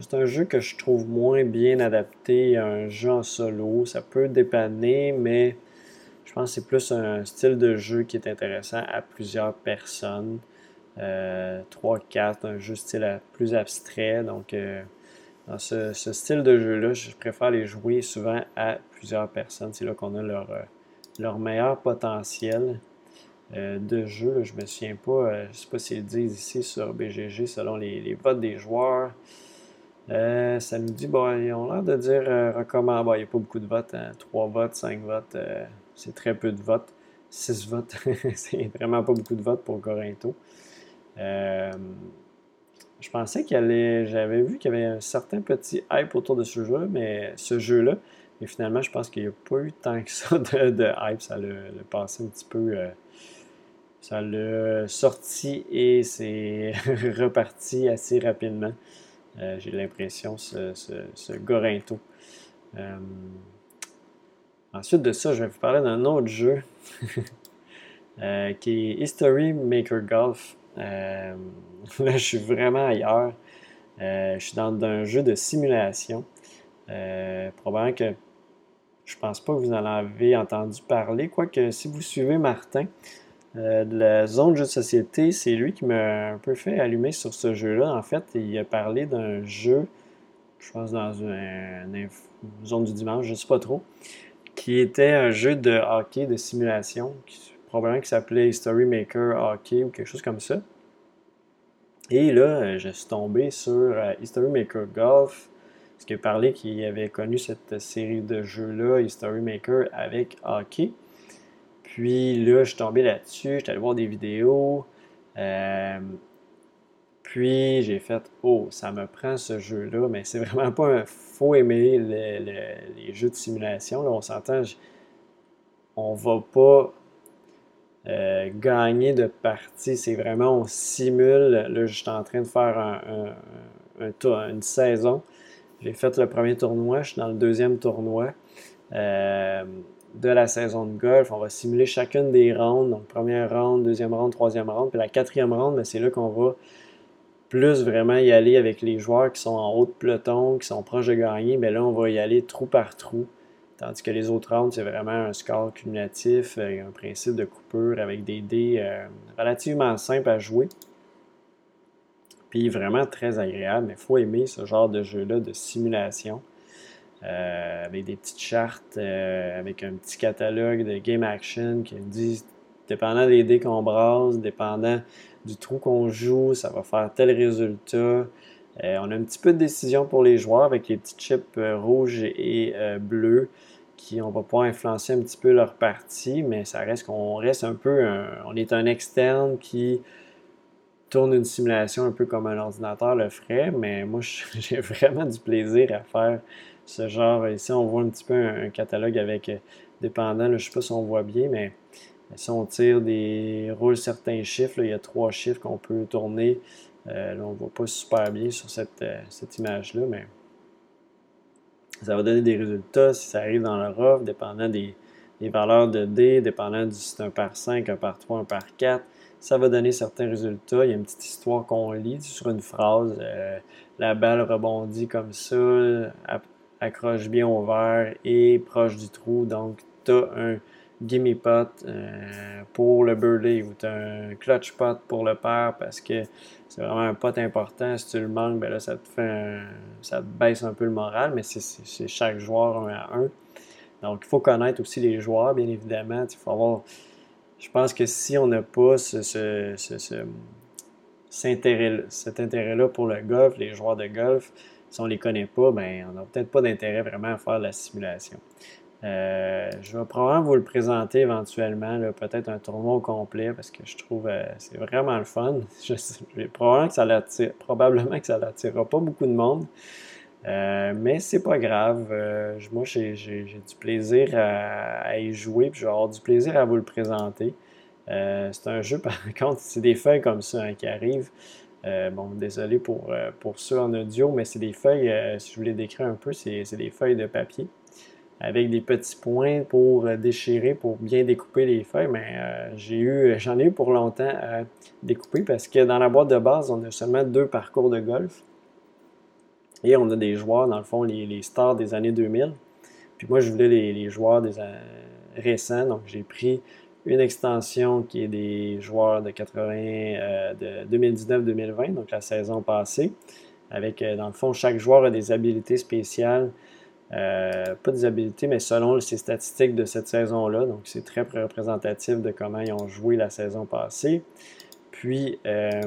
C'est un, jeu que je trouve moins bien adapté à un jeu en solo. Ça peut dépanner, mais je pense que c'est plus un style de jeu qui est intéressant à plusieurs personnes. 3-4, euh, un jeu style plus abstrait. Donc, euh, dans ce, style de jeu-là, je préfère les jouer souvent à plusieurs personnes. C'est là qu'on a leur, euh, leur meilleur potentiel de jeu. Je ne me souviens pas, je sais pas s'ils disent ici sur BGG selon les, votes des joueurs. ça nous dit, bon, ils ont l'air de dire recommand. il n'y a pas beaucoup de votes, 3 hein. votes, 5 votes c'est très peu de votes. 6 votes, c'est vraiment pas beaucoup de votes pour Corinto. Euh, je pensais qu'il allait. J'avais vu qu'il y avait un certain petit hype autour de ce jeu, mais ce jeu-là. Mais finalement, je pense qu'il n'y a pas eu tant que ça de, hype. Ça l'a passé un petit peu. Euh, ça l'a sorti et c'est reparti assez rapidement. Euh, j'ai l'impression, ce, ce, ce Gorinto. Ensuite de ça, je vais vous parler d'un autre jeu euh, qui est History Maker Golf. Euh, là, je suis vraiment ailleurs. Euh, je suis dans un jeu de simulation. probablement que je pense pas que vous en avez entendu parler, quoique si vous suivez Martin de la zone jeu de société, c'est lui qui m'a un peu fait allumer sur ce jeu-là. En fait, il a parlé d'un jeu, je pense dans une, zone du dimanche, je ne sais pas trop, qui était un jeu de hockey de simulation, qui, probablement qui s'appelait History Maker Hockey ou quelque chose comme ça. Et là, euh, je suis tombé sur euh, History Maker Golf Parce qu'il a parlé qu'il avait connu cette série de jeux-là, History Maker, avec hockey. Puis là, je suis tombé là-dessus, j'étais allé voir des vidéos. Euh, puis j'ai fait, oh, ça me prend ce jeu-là, mais c'est vraiment pas un faux aimer les jeux de simulation. Là, on s'entend, on va pas euh, gagner de partie. C'est vraiment, on simule. Là, je suis en train de faire une saison. J'ai fait le premier tournoi, je suis dans le deuxième tournoi euh, de la saison de golf. On va simuler chacune des rounds. Donc, première round, deuxième round, troisième round. Puis la quatrième round, c'est là qu'on va plus vraiment y aller avec les joueurs qui sont en haut de peloton, qui sont proches de gagner. Mais là, on va y aller trou par trou. Tandis que les autres rounds, c'est vraiment un score cumulatif, euh, un principe de coupure avec des dés euh, relativement simples à jouer. Puis vraiment très agréable, mais il faut aimer ce genre de jeu-là de simulation. Euh, avec des petites chartes, avec un petit catalogue de game action qui dit, dépendant des dés qu'on brasse, dépendant du trou qu'on joue, ça va faire tel résultat. on a un petit peu de décision pour les joueurs avec les petits chips rouges et bleus qui on va pouvoir influencer un petit peu leur partie, mais ça reste qu'on reste un peu on est un externe qui tourne une simulation un peu comme un ordinateur le ferait, mais moi j'ai vraiment du plaisir à faire ce genre. Ici on voit un petit peu un, catalogue avec dépendant, je ne sais pas si on voit bien, mais si on tire des roule certains chiffres, il y a trois chiffres qu'on peut tourner. Euh, là, on ne voit pas super bien sur cette, euh, cette image-là, mais ça va donner des résultats si ça arrive dans le rough, dépendant des, valeurs de D, dépendant du si c'est 1 par 5, 1 par 3, 1 par 4. Ça va donner certains résultats. Il y a une petite histoire qu'on lit sur une phrase. Euh, la balle rebondit comme ça, accroche bien au verre et proche du trou. Donc, tu as un gimme pot euh, pour le birdie ou tu as un clutch pot pour le père parce que c'est vraiment un pot important. Si tu le manques, ben là, ça te fait ça te baisse un peu le moral, mais c'est chaque joueur un à un. Donc, il faut connaître aussi les joueurs, bien évidemment. Il faut avoir. Je pense que si on n'a pas ce, ce, ce, cet intérêt-là pour le golf, les joueurs de golf, si on ne les connaît pas, ben, on n'a peut-être pas d'intérêt vraiment à faire la simulation. Euh, je vais probablement vous le présenter éventuellement, peut-être un tournoi au complet, parce que je trouve que euh, c'est vraiment le fun. Je, probablement que ça l'attire, probablement que ça l'attirera pas beaucoup de monde. Euh, mais c'est pas grave. moi, j'ai, du plaisir à, y jouer, puis je vais avoir du plaisir à vous le présenter. c'est un jeu, par contre, c'est des feuilles comme ça hein, qui arrivent. bon, désolé pour, pour ceux en audio, mais c'est des feuilles, si je voulais décrire un peu, c'est des feuilles de papier avec des petits points pour euh, déchirer, pour bien découper les feuilles, mais euh, j'en ai eu pour longtemps à découper parce que dans la boîte de base, on a seulement deux parcours de golf. Et on a des joueurs, dans le fond, les, stars des années 2000. Puis moi, je voulais les, joueurs des récents, donc j'ai pris une extension qui est des joueurs de 80, euh, de 2019-2020, donc la saison passée, avec, dans le fond, chaque joueur a des habilités spéciales euh, pas des habiletés, mais selon ces statistiques de cette saison-là. Donc, c'est très représentatif de comment ils ont joué la saison passée. Puis, euh,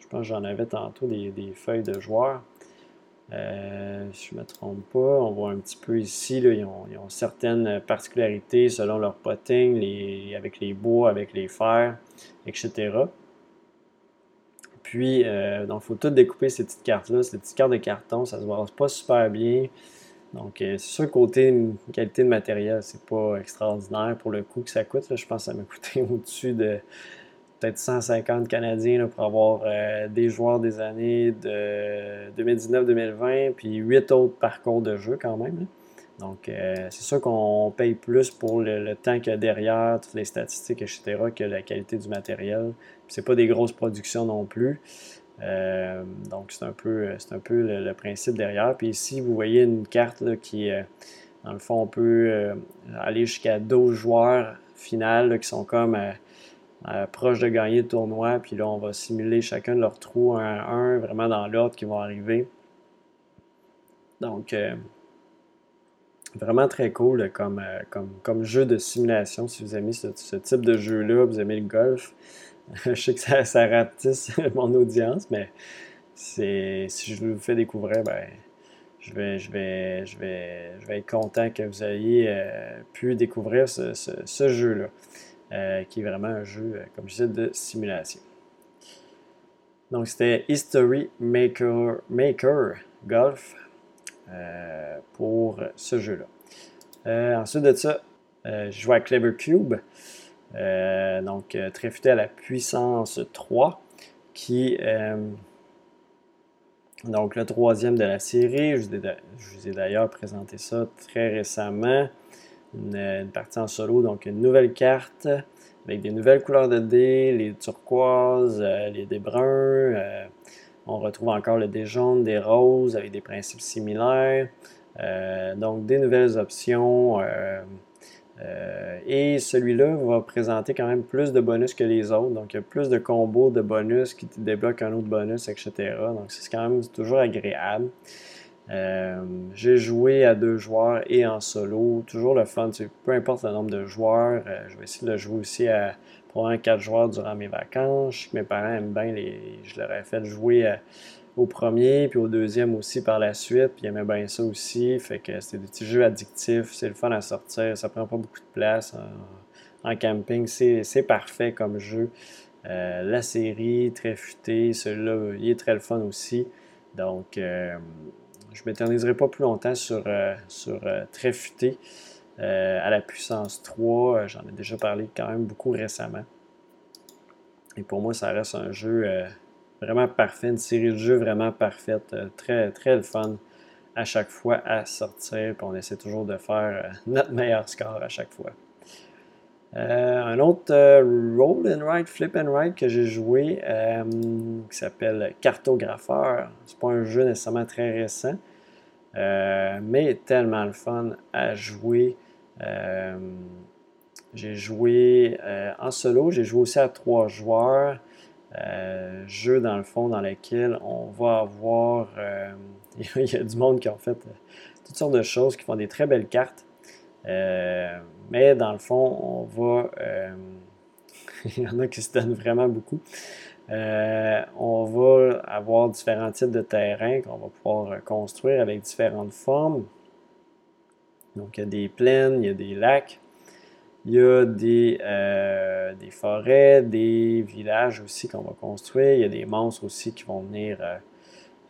je pense que j'en avais tantôt des, feuilles de joueurs. Euh, si je ne me trompe pas, on voit un petit peu ici, ils, ont, certaines particularités selon leur potting, avec les bois, avec les fers, etc. Puis, il faut tout découper ces petites cartes-là. Ces petites cartes de carton, ça ne se voit pas super bien. Donc, euh, c'est sûr, côté qualité de matériel, c'est pas extraordinaire pour le coût que ça coûte. je pense que ça m'a coûté au-dessus de peut-être 150 Canadiens pour avoir euh, des joueurs des années de 2019-2020, puis 8 autres parcours de jeu quand même. Donc, euh, c'est sûr qu'on paye plus pour le, temps qu'il y a derrière, toutes les statistiques, etc., que la qualité du matériel. C'est pas des grosses productions non plus. Euh, donc, c'est un peu, un peu le, principe derrière. Puis ici, vous voyez une carte qui, euh, dans le fond, on peut euh, aller jusqu'à 12 joueurs finales qui sont comme proches de gagner le tournoi. Puis là, on va simuler chacun de leurs trous un à un, vraiment dans l'ordre qui vont arriver. Donc, vraiment très cool comme, comme, comme, jeu de simulation. Si vous aimez ce type de jeu-là, vous aimez le golf. je sais que ça, rapetisse mon audience, mais si je vous fais découvrir, ben, je vais, je vais, je vais, je vais être content que vous ayez pu découvrir ce, jeu-là, qui est vraiment un jeu, comme je disais, de simulation. Donc, c'était History Maker, Maker Golf pour ce jeu-là. ensuite de ça, je joue à Clever Cube. Euh, donc, euh, tréfuté à la puissance 3, qui est donc le troisième de la série. Je vous ai, d'ailleurs présenté ça très récemment. Une, partie en solo, donc une nouvelle carte avec des nouvelles couleurs de dés, les turquoises, euh, les dés bruns. on retrouve encore le dé jaune, des roses avec des principes similaires. donc des nouvelles options. Euh, et celui-là va présenter quand même plus de bonus que les autres. Donc, il y a plus de combos de bonus qui te débloquent un autre bonus, etc. Donc, c'est quand même toujours agréable. Euh, j'ai joué à deux joueurs et en solo. Toujours le fun. Peu importe le nombre de joueurs. Euh, je vais essayer de le jouer aussi à probablement quatre joueurs durant mes vacances. Mes parents aiment bien les. Je leur ai fait jouer à au premier, puis au deuxième aussi par la suite, puis il aimait bien ça aussi. Fait que c'était des petits jeux addictifs, c'est le fun à sortir, ça prend pas beaucoup de place en, camping, c'est parfait comme jeu. Euh, la série, très celui-là, il est très le fun aussi. Donc, euh, je m'éterniserai pas plus longtemps sur, euh, très futé. à la puissance 3, j'en ai déjà parlé quand même beaucoup récemment. Et pour moi, ça reste un jeu Vraiment parfait, une série de jeux vraiment parfaite, euh, très, très le fun à chaque fois à sortir. On essaie toujours de faire euh, notre meilleur score à chaque fois. Euh, un autre roll and ride, flip and ride que j'ai joué qui s'appelle Cartographeur. C'est pas un jeu nécessairement très récent, mais tellement le fun à jouer. j'ai joué en solo, j'ai joué aussi à trois joueurs. Euh, jeu dans le fond dans lequel on va avoir. Euh, il y a du monde qui ont fait euh, toutes sortes de choses, qui font des très belles cartes. mais dans le fond, on va. il y en a qui se donnent vraiment beaucoup. on va avoir différents types de terrains qu'on va pouvoir construire avec différentes formes. Donc, il y a des plaines, il y a des lacs. Il y a des, euh, des forêts, des villages aussi qu'on va construire. Il y a des monstres aussi qui vont venir euh,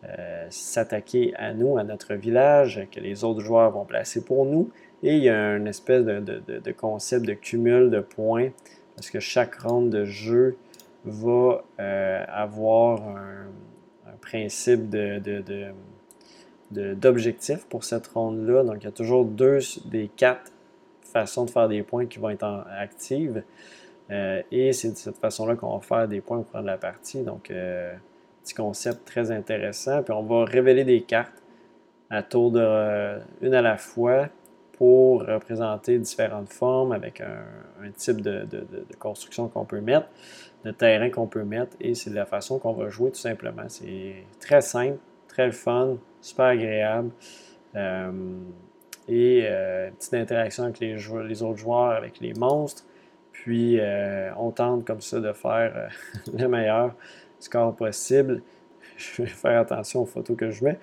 euh, s'attaquer à nous, à notre village, que les autres joueurs vont placer pour nous. Et il y a une espèce de, concept de cumul de points, parce que chaque ronde de jeu va avoir un, un principe d'objectif pour cette ronde-là. Donc, il y a toujours deux des quatre façon de faire des points qui vont être actives. Euh, et c'est de cette façon-là qu'on va faire des points au cours de la partie. Donc, euh, petit concept très intéressant. Puis on va révéler des cartes à tour de euh, une à la fois pour représenter différentes formes avec un, type de, construction qu'on peut mettre, de terrain qu'on peut mettre. Et c'est de la façon qu'on va jouer tout simplement. C'est très simple, très fun, super agréable et euh, une petite interaction avec les, les, autres joueurs, avec les monstres. Puis euh, on tente comme ça de faire euh, le meilleur score possible. Je vais faire attention aux photos que je mets.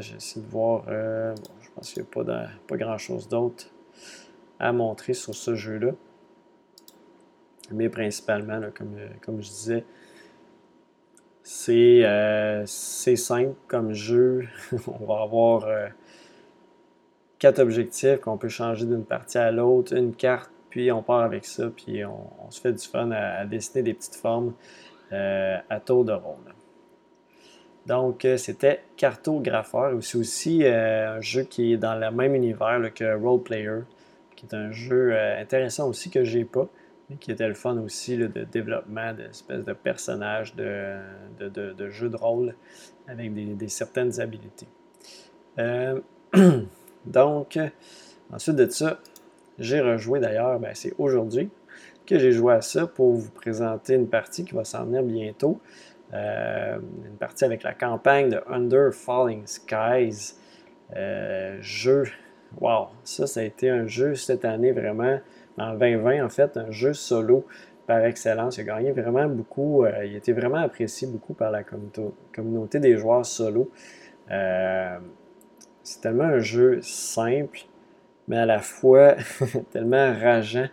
J'essaie de voir. je pense qu'il n'y a pas, pas grand-chose d'autre à montrer sur ce jeu-là. Mais principalement, comme je disais, euh, c'est simple comme jeu. on va avoir euh, quatre objectifs qu'on peut changer d'une partie à l'autre, une carte, puis on part avec ça, puis on, se fait du fun à, dessiner des petites formes euh, à tour de rôle. Donc, c'était Cartographeur. C'est aussi un jeu qui est dans le même univers que Role Player, qui est un jeu intéressant aussi que j'ai pas qui était le fun aussi de développement d'espèces de personnages de, de, jeux de rôle avec des, certaines habiletés. Euh, donc, ensuite de ça, j'ai rejoué d'ailleurs, ben, c'est aujourd'hui que j'ai joué à ça pour vous présenter une partie qui va s'en venir bientôt. Euh, une partie avec la campagne de Under Falling Skies. Euh, jeu, wow, ça, ça a été un jeu cette année vraiment en 2020, en fait, un jeu solo par excellence. Il a gagné vraiment beaucoup. Euh, il a été vraiment apprécié beaucoup par la communauté des joueurs solo. Euh, c'est tellement un jeu simple, mais à la fois tellement rageant.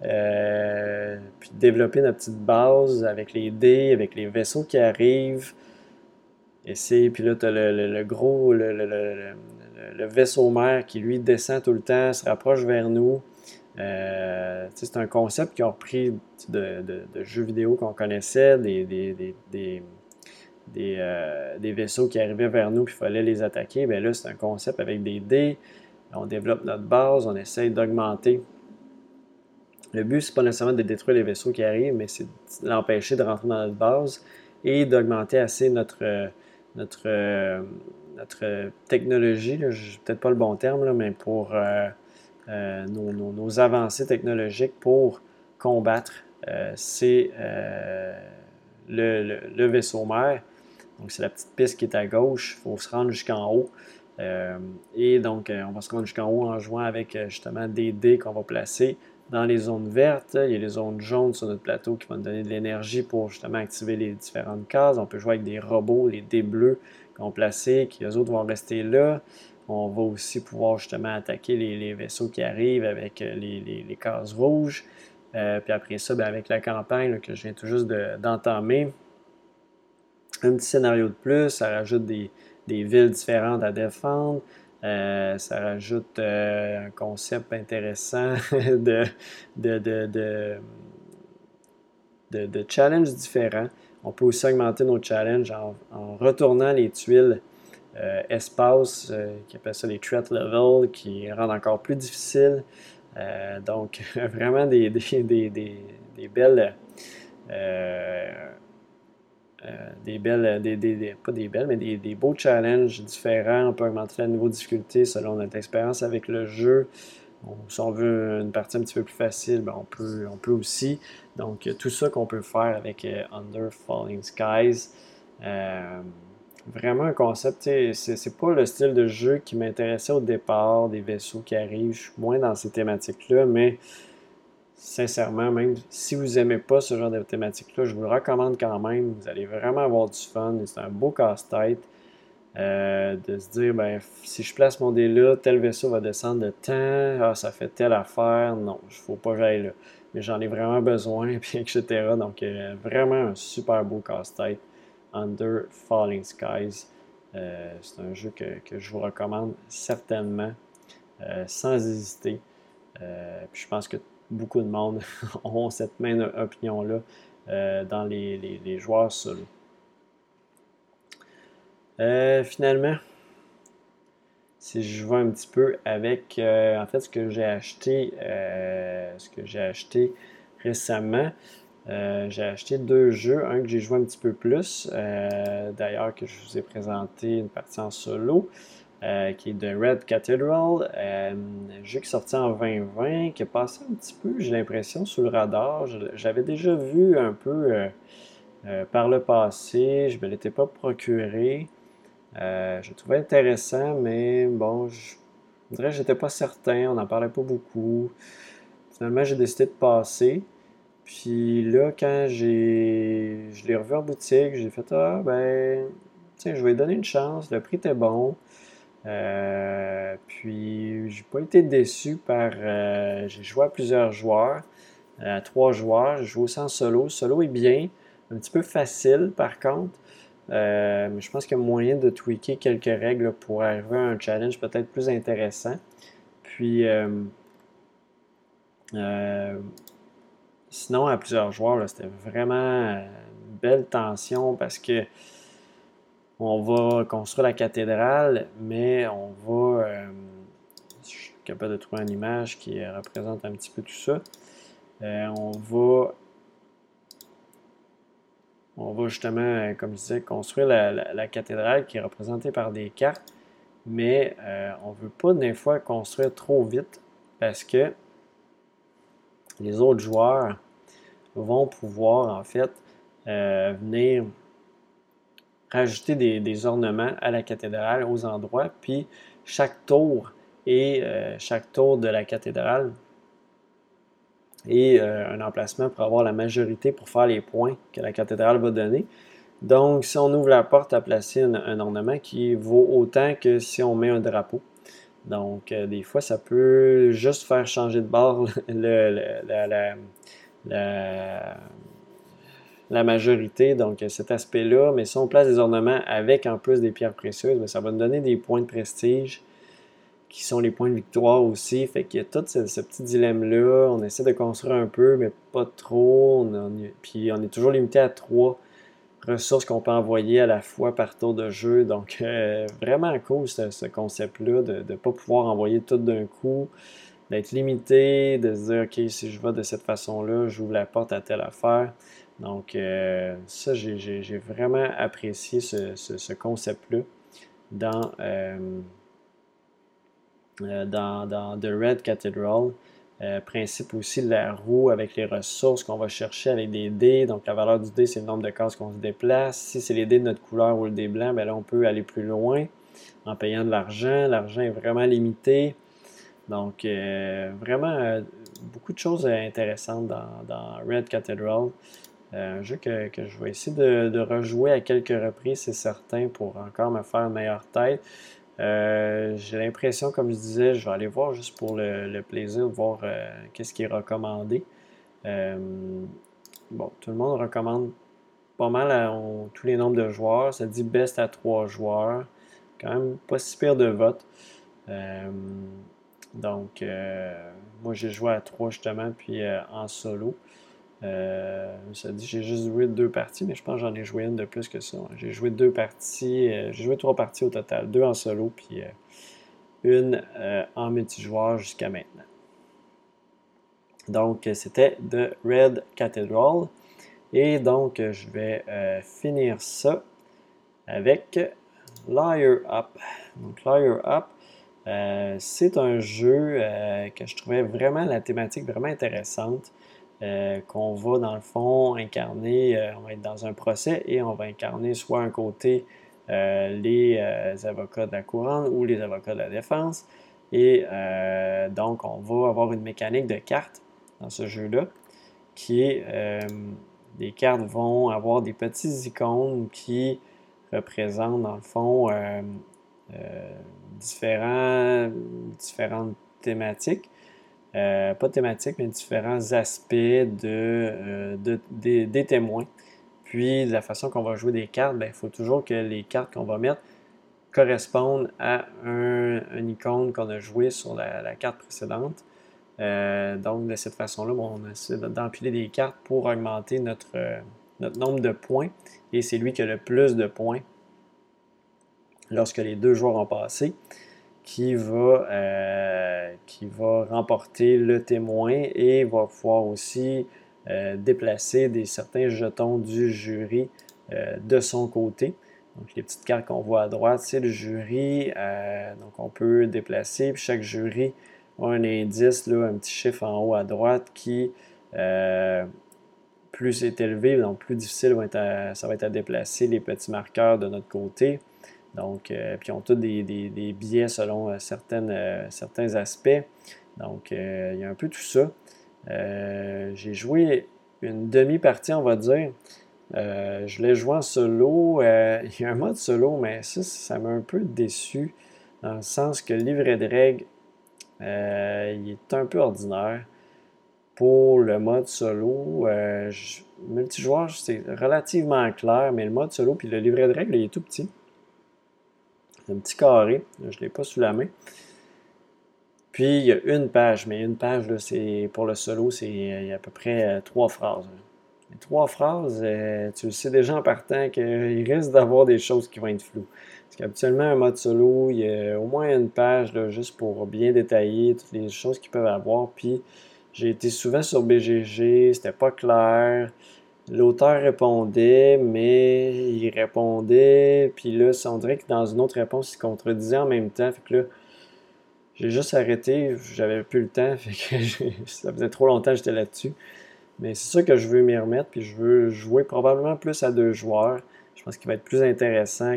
puis développer notre petite base avec les dés, avec les vaisseaux qui arrivent. Et c'est, puis là, tu as le, gros, le, vaisseau mère qui lui descend tout le temps, se rapproche vers nous. Euh, c'est un concept qui ont repris de, jeux vidéo qu'on connaissait, euh, des, vaisseaux qui arrivaient vers nous puis il fallait les attaquer. Bien là, c'est un concept avec des dés. On développe notre base, on essaye d'augmenter. Le but, c'est pas nécessairement de détruire les vaisseaux qui arrivent, mais c'est de l'empêcher de rentrer dans notre base et d'augmenter assez notre, notre, notre technologie. Peut-être pas le bon terme, là, mais pour euh, euh, nos, avancées technologiques pour combattre euh, c'est euh, le, vaisseau mère. Donc, c'est la petite piste qui est à gauche. Il faut se rendre jusqu'en haut. et donc, on va se rendre jusqu'en haut en jouant avec justement des dés qu'on va placer dans les zones vertes. Il y a les zones jaunes sur notre plateau qui vont nous donner de l'énergie pour justement activer les différentes cases. On peut jouer avec des robots, les dés bleus qu'on placer, qui les autres vont rester là. On va aussi pouvoir justement attaquer les, vaisseaux qui arrivent avec euh, les, cases rouges. Euh, puis après ça, ben, avec la campagne que je viens tout juste d'entamer, un petit scénario de plus, ça rajoute des, villes différentes à défendre. Euh, ça rajoute un concept intéressant de, de, de, challenges différents. On peut aussi augmenter nos challenges en retournant les tuiles euh, espace, euh, qui appelle ça les threat level, qui rendent encore plus difficile. Euh, donc, vraiment des, des, des, des belles. des belles, des, pas des belles, mais des, beaux challenges différents. On peut augmenter le niveau de difficulté selon notre expérience avec le jeu. si on veut une partie un petit peu plus facile, ben on, peut, on peut aussi. Donc, tout ça qu'on peut faire avec Under Falling Skies vraiment un concept. C'est pas le style de jeu qui m'intéressait au départ, des vaisseaux qui arrivent. Je suis moins dans ces thématiques-là, mais sincèrement, même si vous aimez pas ce genre de thématique-là, je vous le recommande quand même. Vous allez vraiment avoir du fun. C'est un beau casse-tête. Euh, de se dire, ben, si je place mon dé là, tel vaisseau va descendre de temps, ah, ça fait telle affaire, non, il faut pas que j'aille là. Mais j'en ai vraiment besoin, puis etc. Donc, euh, vraiment un super beau casse-tête. Under Falling Skies. Euh, c'est un jeu que, je vous recommande certainement, euh, sans hésiter. Euh, je pense que beaucoup de monde ont cette même opinion-là dans les, joueurs solo. finalement, si je vois un petit peu avec en fait ce que j'ai acheté, ce que j'ai acheté récemment. Euh, j'ai acheté deux jeux, un que j'ai joué un petit peu plus, euh, d'ailleurs que je vous ai présenté une partie en solo, euh, qui est de Red Cathedral, un jeu qui est sorti en 2020, qui est passé un petit peu, j'ai l'impression, sous le radar. J'avais déjà vu un peu par le passé, je ne me l'étais pas procuré. je le trouvais intéressant, mais bon, je, dirais que j'étais pas certain, on n'en parlait pas beaucoup. Finalement, j'ai décidé de passer. Puis là, quand je l'ai revu en boutique, j'ai fait Ah, ben, tiens, je vais donner une chance. Le prix était bon. Euh, puis, j'ai pas été déçu par. Euh, j'ai joué à plusieurs joueurs, à trois joueurs. J'ai joué en solo. Solo est bien, un petit peu facile par contre. Euh, mais je pense qu'il y a moyen de tweaker quelques règles pour arriver à un challenge peut-être plus intéressant. Puis, Sinon, à plusieurs joueurs, c'était vraiment une belle tension parce que on va construire la cathédrale, mais on va. Euh, je suis capable de trouver une image qui représente un petit peu tout ça. Euh, on va. On va justement, comme je disais, construire la, cathédrale qui est représentée par des cartes, mais euh, on ne veut pas des fois construire trop vite parce que les autres joueurs vont pouvoir en fait euh, venir rajouter des, ornements à la cathédrale aux endroits, puis chaque tour et euh, chaque tour de la cathédrale et un emplacement pour avoir la majorité pour faire les points que la cathédrale va donner. Donc, si on ouvre la porte à placer un, ornement qui vaut autant que si on met un drapeau. Donc, des fois, ça peut juste faire changer de bord la majorité, donc cet aspect-là. Mais si on place des ornements avec en plus des pierres précieuses, ben, ça va nous donner des points de prestige qui sont les points de victoire aussi. Fait qu'il y a tout ce, petit dilemme-là. On essaie de construire un peu, mais pas trop. puis on est toujours limité à trois ressources qu'on peut envoyer à la fois par tour de jeu. Donc, euh, vraiment cool ce, concept-là de ne pas pouvoir envoyer tout d'un coup, d'être limité, de se dire, OK, si je vais de cette façon-là, j'ouvre la porte à telle affaire. Donc, euh, ça, j'ai vraiment apprécié ce, concept-là dans, euh, euh, dans, dans, The Red Cathedral. principe aussi de la roue avec les ressources qu'on va chercher avec des dés. Donc, la valeur du dé, c'est le nombre de cases qu'on se déplace. Si c'est les dés de notre couleur ou le dé blanc, bien là, on peut aller plus loin en payant de l'argent. L'argent est vraiment limité. Donc, vraiment, beaucoup de choses intéressantes dans, Red Cathedral. Euh, un jeu que, je vais essayer de, rejouer à quelques reprises, c'est certain, pour encore me faire une meilleure tête. Euh, j'ai l'impression, comme je disais, je vais aller voir juste pour le, plaisir voir euh, qu'est-ce qui est recommandé. bon, tout le monde recommande pas mal tous les nombres de joueurs. Ça dit best à 3 joueurs. Quand même pas si pire de vote. Donc, moi j'ai joué à 3 justement, puis en solo. Euh, ça dit j'ai juste joué deux parties, mais je pense que j'en ai joué une de plus que ça. J'ai joué deux parties, euh, j'ai joué trois parties au total, deux en solo, puis euh, une en multijoueur jusqu'à maintenant. Donc, c'était The Red Cathedral. Et donc, je vais finir ça avec Liar Up. Donc, Liar Up, c'est un jeu que je trouvais vraiment la thématique vraiment intéressante. Euh, qu'on va dans le fond incarner, euh, on va être dans un procès et on va incarner soit un côté euh, les avocats de la couronne ou les avocats de la défense. Et donc on va avoir une mécanique de cartes dans ce jeu-là qui est les cartes vont avoir des petits icônes qui représentent dans le fond différents, différentes thématiques. Euh, pas thématiques, mais différents aspects euh, de, des, témoins. Puis, de la façon qu'on va jouer des cartes, ben, il faut toujours que les cartes qu'on va mettre correspondent à un, icône qu'on a joué sur la, carte précédente. Euh, donc, de cette façon-là, on essaie d'empiler des cartes pour augmenter notre, notre nombre de points. Et c'est lui qui a le plus de points lorsque les deux joueurs ont passé qui va, euh, qui va remporter le témoin et va pouvoir aussi euh, déplacer des, certains jetons du jury euh, de son côté. Donc, les petites cartes qu'on voit à droite, c'est le jury. donc, on peut déplacer. Puis chaque jury a un indice, là, un petit chiffre en haut à droite qui, plus c'est élevé, donc plus difficile ça va être à déplacer les petits marqueurs de notre côté. Donc, euh, puis ils ont tous des, des, biais selon euh, certaines, euh, certains aspects. Donc, il y a un peu tout ça. j'ai joué une demi-partie, on va dire. je l'ai joué en solo. il y a un mode solo, mais ça, ça m'a un peu déçu. Dans le sens que le livret de règles, il est un peu ordinaire. Pour le mode solo, multijoueur, c'est relativement clair, mais le mode solo, puis le livret de règles, il est tout petit un petit carré. Je ne l'ai pas sous la main. Puis il y a une page, mais une page, c'est pour le solo, c'est il y a à peu près euh, trois phrases. Trois phrases, euh, tu le sais déjà en partant qu'il risque d'avoir des choses qui vont être floues. Parce qu'habituellement, un mode solo, il y a au moins une page juste pour bien détailler toutes les choses qu'ils peuvent avoir. Puis j'ai été souvent sur BGG, c'était pas clair. L'auteur répondait, mais il répondait, puis là, on dirait que dans une autre réponse, il contredisait en même temps. Fait que là, j'ai juste arrêté, j'avais plus le temps, fait que ça faisait trop longtemps que j'étais là-dessus. Mais c'est sûr que je veux m'y remettre, puis je veux jouer probablement plus à deux joueurs. Je pense qu'il va être plus intéressant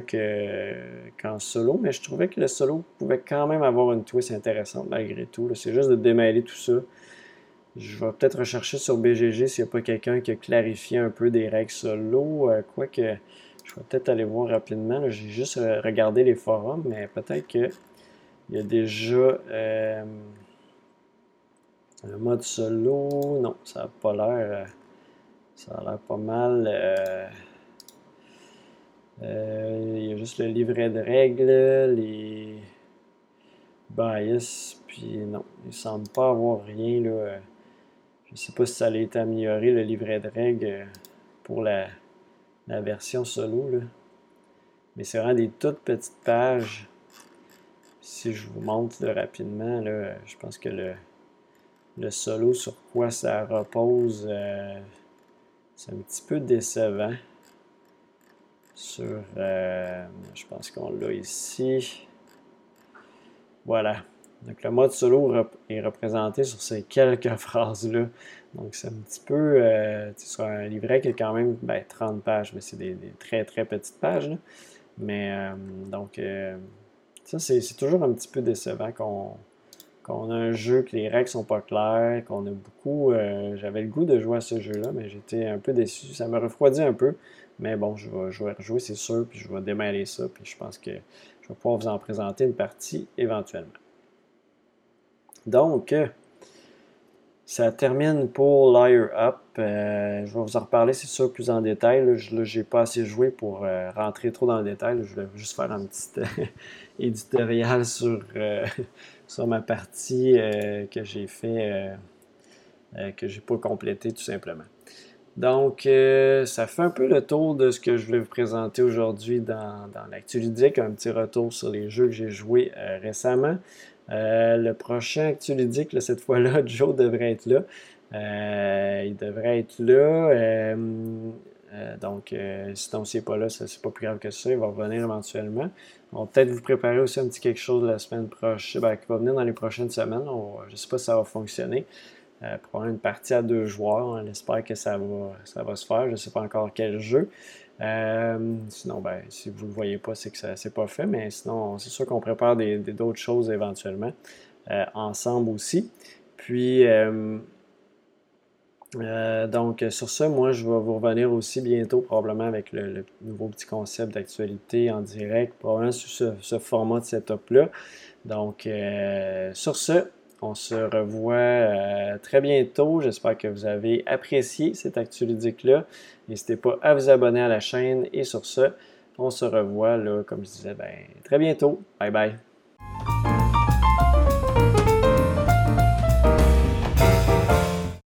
qu'en solo, mais je trouvais que le solo pouvait quand même avoir une twist intéressante malgré tout. C'est juste de démêler tout ça Je vais peut-être rechercher sur BGG s'il n'y a pas quelqu'un qui a clarifié un peu des règles solo. Euh, quoique, je vais peut-être aller voir rapidement. J'ai juste euh, regardé les forums, mais peut-être qu'il y a déjà un mode solo. Non, ça n'a pas l'air. ça a l'air pas mal. il y a juste le livret de règles, les bias, puis non, il semble pas avoir rien là. Je sais pas si ça allait été amélioré le livret de règles euh, pour la, version solo là. Mais c'est vraiment des toutes petites pages. Si je vous montre rapidement, là, je pense que le, le solo sur quoi ça repose, euh, c'est un petit peu décevant. Sur, euh, je pense qu'on l'a ici. Voilà. Donc le mode solo est représenté sur ces quelques phrases-là. Donc c'est un petit peu, euh, un livret qui a quand même 30 ben, pages, mais c'est des, très très petites pages. Mais euh, donc euh, ça c'est toujours un petit peu décevant qu'on a un jeu que les règles sont pas claires, qu'on a beaucoup. J'avais le goût de jouer à ce jeu-là, mais j'étais un peu déçu. Ça me refroidit un peu. Mais bon, je vais, je vais rejouer, c'est sûr, puis je vais démêler ça, puis je pense que je vais pouvoir vous en présenter une partie éventuellement. Donc, ça termine pour Liar Up. Euh, je vais vous en reparler, c'est sûr, plus en détail. Là, je n'ai pas assez joué pour euh, rentrer trop dans le détail. Je vais juste faire un petit euh, éditorial sur, ma partie que j'ai fait, que j'ai pas complété tout simplement. Donc, euh, ça fait un peu le tour de ce que je voulais vous présenter aujourd'hui dans, dans l'actu un petit retour sur les jeux que j'ai joués euh, récemment. Euh, le prochain actu ludique, cette fois-là, Joe devrait être là. il devrait être là. donc, sinon, s'il n'est pas là, c'est pas plus grave que ça. Il va revenir éventuellement. On va peut-être vous préparer aussi un petit quelque chose la semaine prochaine, ben, qui va venir dans les prochaines semaines. je ne sais pas si ça va fonctionner. Euh, pour une partie à deux joueurs. On espère que ça va, ça va se faire. Je ne sais pas encore quel jeu. Euh, sinon, ben, si vous ne le voyez pas, c'est que ça c'est pas fait. Mais sinon, c'est sûr qu'on prépare d'autres choses éventuellement euh, ensemble aussi. Puis, donc, sur ça, moi, je vais vous revenir aussi bientôt, probablement avec le, nouveau petit concept d'actualité en direct, probablement sur ce, ce format de setup-là. Donc, sur ce, on se revoit euh, très bientôt. J'espère que vous avez apprécié cette actu ludique-là. N'hésitez pas à vous abonner à la chaîne. Et sur ce, on se revoit, comme je disais, ben, très bientôt. Bye bye.